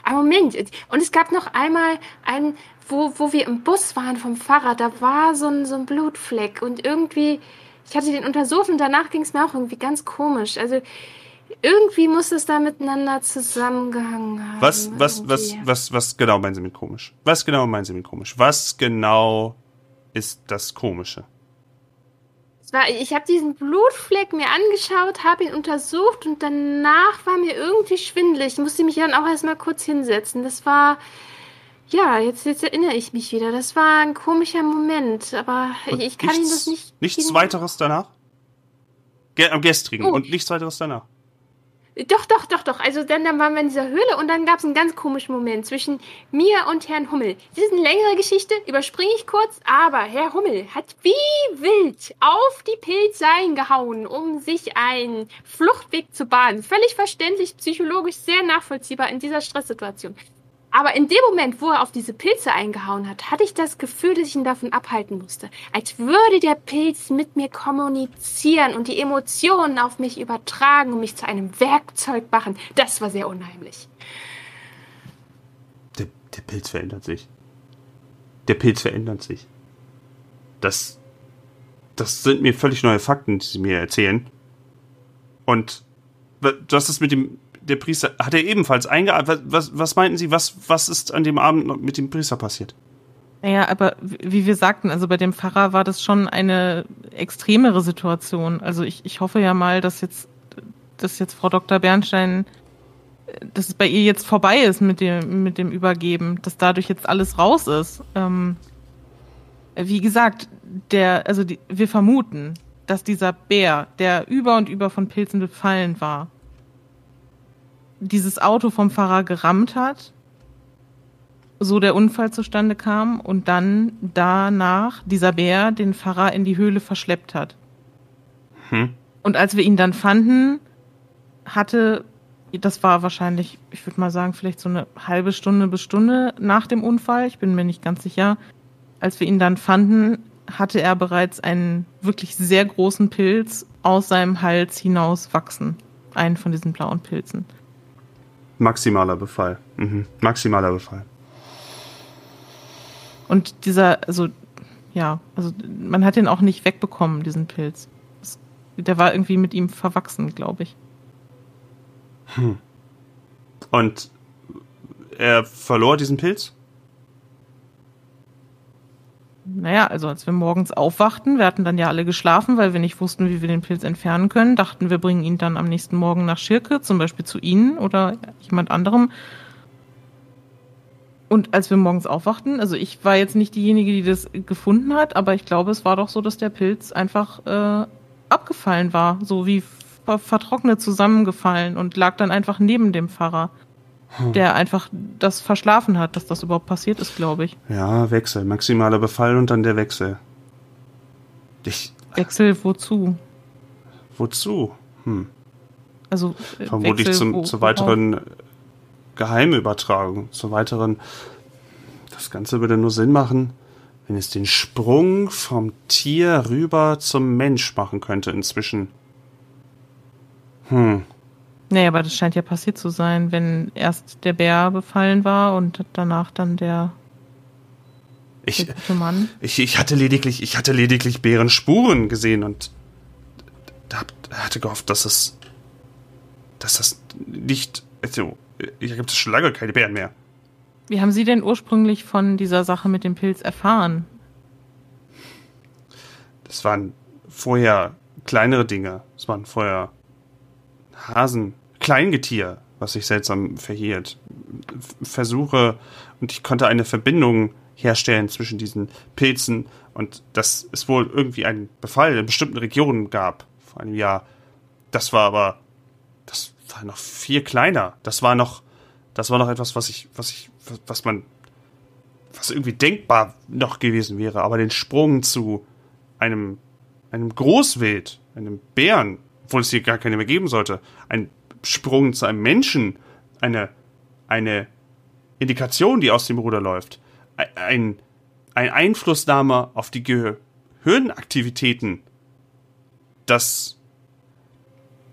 Aber Moment, und es gab noch einmal einen, wo, wo wir im Bus waren vom Fahrrad, da war so ein, so ein Blutfleck und irgendwie, ich hatte den untersucht und danach ging es mir auch irgendwie ganz komisch. Also irgendwie muss es da miteinander zusammengehangen haben. Was, was, was, irgendwie. was, was genau meinen Sie mit komisch? Was genau meinen Sie mit komisch? Was genau ist das Komische? Es war, ich habe diesen Blutfleck mir angeschaut, habe ihn untersucht und danach war mir irgendwie schwindelig. Ich musste mich dann auch erstmal kurz hinsetzen. Das war, ja, jetzt, jetzt erinnere ich mich wieder. Das war ein komischer Moment, aber ich, Und ich kann Ihnen das nicht. Nichts Ihnen- weiteres danach? Ge am gestrigen Oh. und nichts weiteres danach. Doch, doch, doch, doch. Also dann, dann waren wir in dieser Höhle und dann gab es einen ganz komischen Moment zwischen mir und Herrn Hummel. Das ist eine längere Geschichte, überspringe ich kurz, aber Herr Hummel hat wie wild auf die Pilze eingehauen, um sich einen Fluchtweg zu bahnen. Völlig verständlich, psychologisch sehr nachvollziehbar in dieser Stresssituation. Aber in dem Moment, wo er auf diese Pilze eingehauen hat, hatte ich das Gefühl, dass ich ihn davon abhalten musste. Als würde der Pilz mit mir kommunizieren und die Emotionen auf mich übertragen und mich zu einem Werkzeug machen. Das war sehr unheimlich. Der, der Pilz verändert sich. der Pilz verändert sich. Das, das sind mir völlig neue Fakten, die sie mir erzählen. Und du hast es mit dem, der Priester, hat er ebenfalls eingeatmet? Was, was meinten Sie, was, was ist an dem Abend noch mit dem Priester passiert? Naja, aber wie wir sagten, also bei dem Pfarrer war das schon eine extremere Situation. Also ich, ich hoffe ja mal, dass jetzt, dass jetzt Frau Dr. Bernstein, dass es bei ihr jetzt vorbei ist mit dem, mit dem Übergeben, dass dadurch jetzt alles raus ist. Ähm, wie gesagt, der, also die, wir vermuten, dass dieser Bär, der über und über von Pilzen befallen war, dieses Auto vom Pfarrer gerammt hat so der Unfall zustande kam und dann danach dieser Bär den Pfarrer in die Höhle verschleppt hat. Hm. Und als wir ihn dann fanden, hatte, das war wahrscheinlich, ich würde mal sagen, vielleicht so eine halbe Stunde bis Stunde nach dem Unfall, ich bin mir nicht ganz sicher, als wir ihn dann fanden, hatte er bereits einen wirklich sehr großen Pilz aus seinem Hals hinaus wachsen. Einen von diesen blauen Pilzen. Maximaler Befall. Mhm. Maximaler Befall. Und dieser, also, ja, also man hat den auch nicht wegbekommen, diesen Pilz. Das, der war irgendwie mit ihm verwachsen, glaube ich. Und er verlor diesen Pilz? Naja, also als wir morgens aufwachten, wir hatten dann ja alle geschlafen, weil wir nicht wussten, wie wir den Pilz entfernen können, dachten wir bringen ihn dann am nächsten Morgen nach Schirke, zum Beispiel zu Ihnen oder jemand anderem. Und als wir morgens aufwachten, also ich war jetzt nicht diejenige, die das gefunden hat, aber ich glaube, es war doch so, dass der Pilz einfach äh, abgefallen war, so wie ver vertrocknet zusammengefallen und lag dann einfach neben dem Pfarrer, der einfach das verschlafen hat, dass das überhaupt passiert ist, glaube ich. Ja, Wechsel. Maximaler Befall und dann der Wechsel. Ich. Wechsel wozu? Wozu? Hm. Also äh, Vermutlich Wechsel zum, wo- zur worauf? weiteren Geheimübertragung, zur weiteren. Das Ganze würde nur Sinn machen, wenn es den Sprung vom Tier rüber zum Mensch machen könnte inzwischen. Hm. Nee, aber das scheint ja passiert zu sein, wenn erst der Bär befallen war und danach dann der, Ich, der gute Mann. ich, ich hatte lediglich, ich hatte lediglich Bärenspuren gesehen und da hatte gehofft, dass es, dass das nicht, also, hier gibt es schon lange keine Bären mehr. Wie haben Sie denn ursprünglich von dieser Sache mit dem Pilz erfahren? Das waren vorher kleinere Dinge. Es waren vorher Hasen, Kleingetier, was sich seltsam verhielt. Versuche und ich konnte eine Verbindung herstellen zwischen diesen Pilzen und dass es wohl irgendwie einen Befall in bestimmten Regionen gab vor einem Jahr. Das war aber, das war noch viel kleiner. Das war noch, das war noch etwas, was ich, was ich, was man, was irgendwie denkbar noch gewesen wäre. Aber den Sprung zu einem, einem Großwild, einem Bären, obwohl es hier gar keine mehr geben sollte, ein Sprung zu einem Menschen, eine, eine Indikation, die aus dem Ruder läuft, ein, ein, ein Einflussnahme auf die Gehirnaktivitäten, das,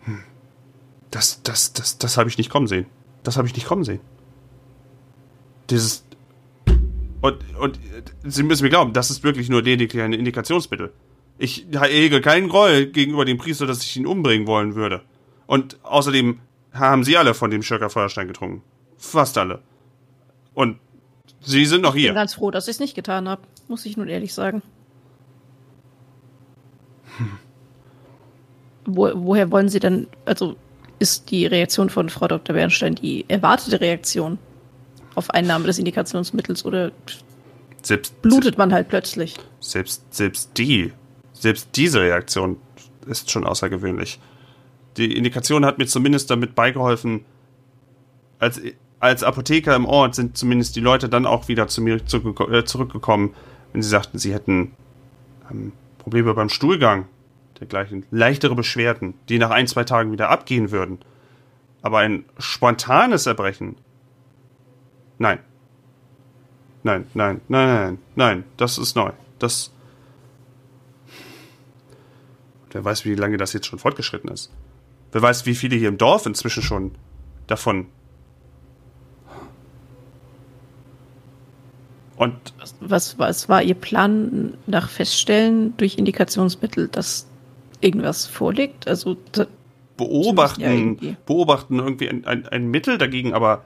hm, das, das, das, das habe ich nicht kommen sehen. Das habe ich nicht kommen sehen. Dieses, und, und Sie müssen mir glauben, das ist wirklich nur lediglich ein Indikationsmittel. Ich hege keinen Groll gegenüber dem Priester, dass ich ihn umbringen wollen würde. Und außerdem haben Sie alle von dem Schirker Feuerstein getrunken. Fast alle. Und Sie sind noch Ich bin hier. ganz froh, dass ich es nicht getan habe, muss ich nun ehrlich sagen. Wo, woher wollen Sie denn, also ist die Reaktion von Frau Dr. Bernstein die erwartete Reaktion auf Einnahme des Indikationsmittels oder Selbst, blutet man halt plötzlich? selbst, selbst die, selbst diese Reaktion ist schon außergewöhnlich. Die Indikation hat mir zumindest damit beigeholfen, als, als Apotheker im Ort sind zumindest die Leute dann auch wieder zu mir äh, zurückgekommen, wenn sie sagten, sie hätten ähm, Probleme beim Stuhlgang, dergleichen, leichtere Beschwerden, die nach ein, zwei Tagen wieder abgehen würden. Aber ein spontanes Erbrechen, nein. Nein, nein, nein, nein, nein, das ist neu. Das. Wer weiß, wie lange das jetzt schon fortgeschritten ist. Wer weiß, wie viele hier im Dorf inzwischen schon davon Und Was, was war Ihr Plan nach Feststellen durch Indikationsmittel, dass irgendwas vorliegt? Also da- Ja, beobachten, irgendwie. beobachten irgendwie ein, ein, ein Mittel dagegen, aber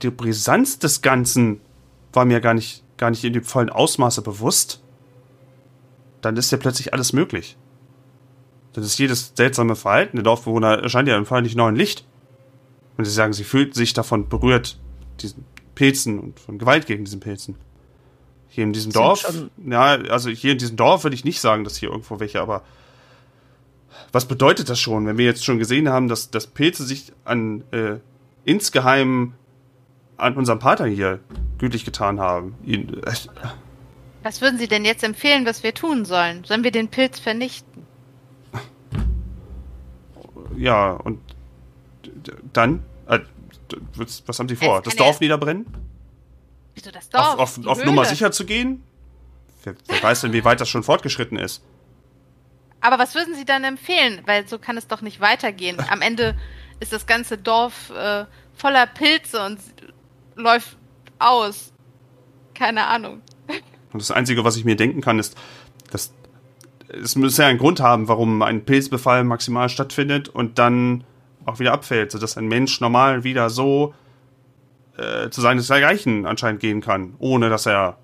die Brisanz des Ganzen war mir gar nicht, gar nicht in dem vollen Ausmaße bewusst. Dann ist ja plötzlich alles möglich. Das ist jedes seltsame Verhalten der Dorfbewohner erscheint ja im Fall nicht neuen Licht. Und sie sagen, sie fühlt sich davon berührt, diesen Pilzen und von Gewalt gegen diesen Pilzen. Hier in diesem Sind Dorf, ja, also hier in diesem Dorf würde ich nicht sagen, dass hier irgendwo welche, aber was bedeutet das schon, wenn wir jetzt schon gesehen haben, dass, dass Pilze sich an äh, insgeheim an unserem Pater hier gütlich getan haben? Ihn, äh, Was würden Sie denn jetzt empfehlen, was wir tun sollen? Sollen wir den Pilz vernichten? Ja, und dann? Äh, was, haben Sie vor? Das Dorf niederbrennen? Wieso das Dorf? auf auf, auf? Nummer sicher zu gehen? Wer, wer weiß denn, wie weit das schon fortgeschritten ist? Aber was würden Sie dann empfehlen? Weil so kann es doch nicht weitergehen. Am Ende ist das ganze Dorf äh, voller Pilze und läuft aus. Keine Ahnung. Und das Einzige, was ich mir denken kann, ist, dass es muss ja einen Grund haben, warum ein Pilzbefall maximal stattfindet und dann auch wieder abfällt, sodass ein Mensch normal wieder so äh, zu seinesgleichen anscheinend gehen kann, ohne dass er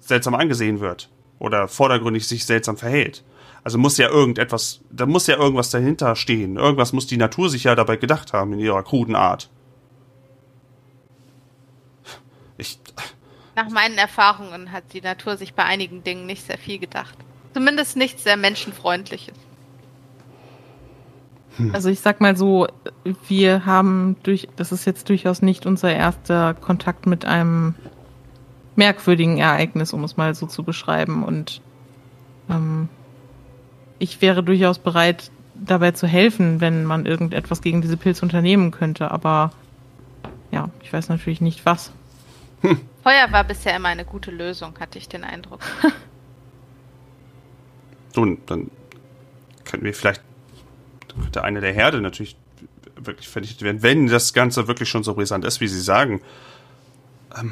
seltsam angesehen wird oder vordergründig sich seltsam verhält. Also muss ja irgendetwas, da muss ja irgendwas dahinter stehen. Irgendwas muss die Natur sich ja dabei gedacht haben in ihrer kruden Art. Ich, Nach meinen Erfahrungen hat die Natur sich bei einigen Dingen nicht sehr viel gedacht. Zumindest nichts sehr menschenfreundliches. Also ich sag mal so, wir haben durch, das ist jetzt durchaus nicht unser erster Kontakt mit einem merkwürdigen Ereignis, um es mal so zu beschreiben. Und ähm, ich wäre durchaus bereit, dabei zu helfen, wenn man irgendetwas gegen diese Pilze unternehmen könnte. Aber ja, ich weiß natürlich nicht was. Feuer war bisher immer eine gute Lösung, hatte ich den Eindruck. Nun, dann könnten wir vielleicht, dann könnte eine der Herde natürlich wirklich vernichtet werden, wenn das Ganze wirklich schon so brisant ist, wie Sie sagen.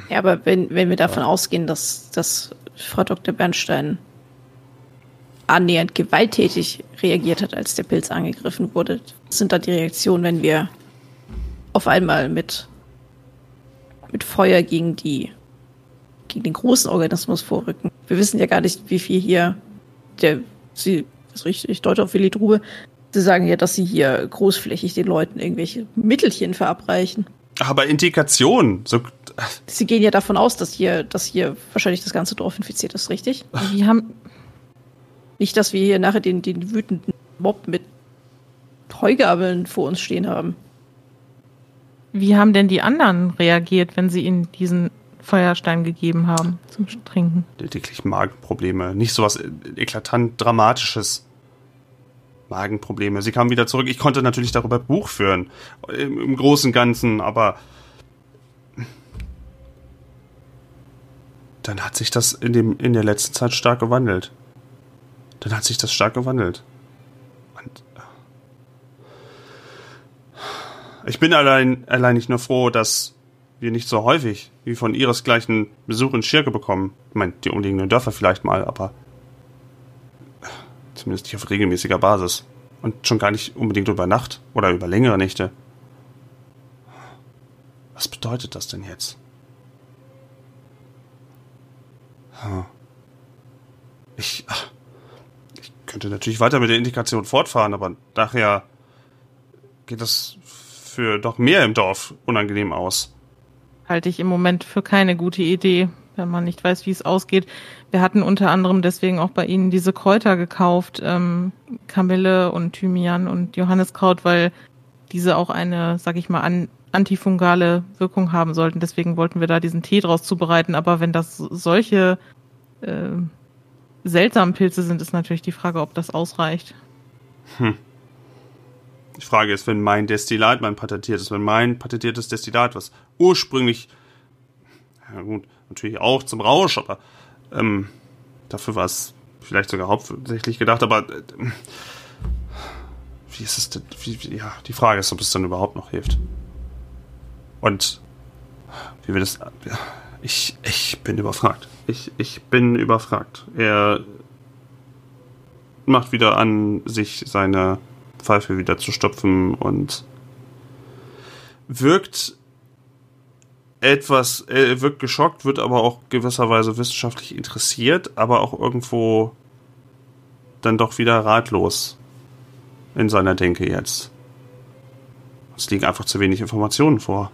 ja, aber wenn, wenn wir davon ausgehen, dass, dass Frau Dr. Bernstein annähernd gewalttätig reagiert hat, als der Pilz angegriffen wurde, was sind da die Reaktionen, wenn wir auf einmal mit, mit Feuer gegen die gegen den großen Organismus vorrücken. Wir wissen ja gar nicht, wie viel hier der sie also ich, ich deute auf Willi Drube, sie sagen ja, dass sie hier großflächig den Leuten irgendwelche Mittelchen verabreichen. Aber Indikation, so, Sie gehen ja davon aus, dass hier, dass hier wahrscheinlich das ganze Dorf infiziert ist, richtig? Wir haben, Nicht, dass wir hier nachher den, den wütenden Mob mit Heugabeln vor uns stehen haben. wie haben denn die anderen reagiert, wenn sie ihnen diesen Feuerstein gegeben haben zum Trinken? lediglich Magenprobleme, nicht sowas eklatant Dramatisches. Magenprobleme. Sie kamen wieder zurück. Ich konnte natürlich darüber Buch führen, im, im Großen und Ganzen, aber dann hat sich das in, dem, in der letzten Zeit stark gewandelt. Dann hat sich das stark gewandelt. Und äh, ich bin allein, allein nicht nur froh, dass wir nicht so häufig wie von ihresgleichen Besuch in Schirke bekommen. Ich meine, die umliegenden Dörfer vielleicht mal, aber zumindest nicht auf regelmäßiger Basis. Und schon gar nicht unbedingt über Nacht oder über längere Nächte. Was bedeutet das denn jetzt? Ich, ich könnte natürlich weiter mit der Indikation fortfahren, aber nachher geht das für doch mehr im Dorf unangenehm aus. Halte ich im Moment für keine gute Idee, wenn man nicht weiß, wie es ausgeht. Wir hatten unter anderem deswegen auch bei Ihnen diese Kräuter gekauft, ähm, Kamille und Thymian und Johanniskraut, weil diese auch eine, sag ich mal, an, antifungale Wirkung haben sollten. Deswegen wollten wir da diesen Tee draus zubereiten. Aber wenn das solche äh, seltsamen Pilze sind, ist natürlich die Frage, ob das ausreicht. Die Frage ist, wenn mein Destillat mein patentiertes, wenn mein patentiertes Destillat, was ursprünglich, ja gut, natürlich auch zum Rausch, aber ähm, dafür war es vielleicht sogar hauptsächlich gedacht, aber äh, wie ist es denn, wie, wie, ja, die Frage ist, ob es dann überhaupt noch hilft. Und wie wir das, ja, Ich, ich bin überfragt. Ich, ich bin überfragt. Er macht wieder an, sich seine Pfeife wieder zu stopfen und wirkt etwas, er wirkt geschockt, wird aber auch gewisserweise wissenschaftlich interessiert, aber auch irgendwo dann doch wieder ratlos in seiner Denke jetzt. Es liegen einfach zu wenig Informationen vor.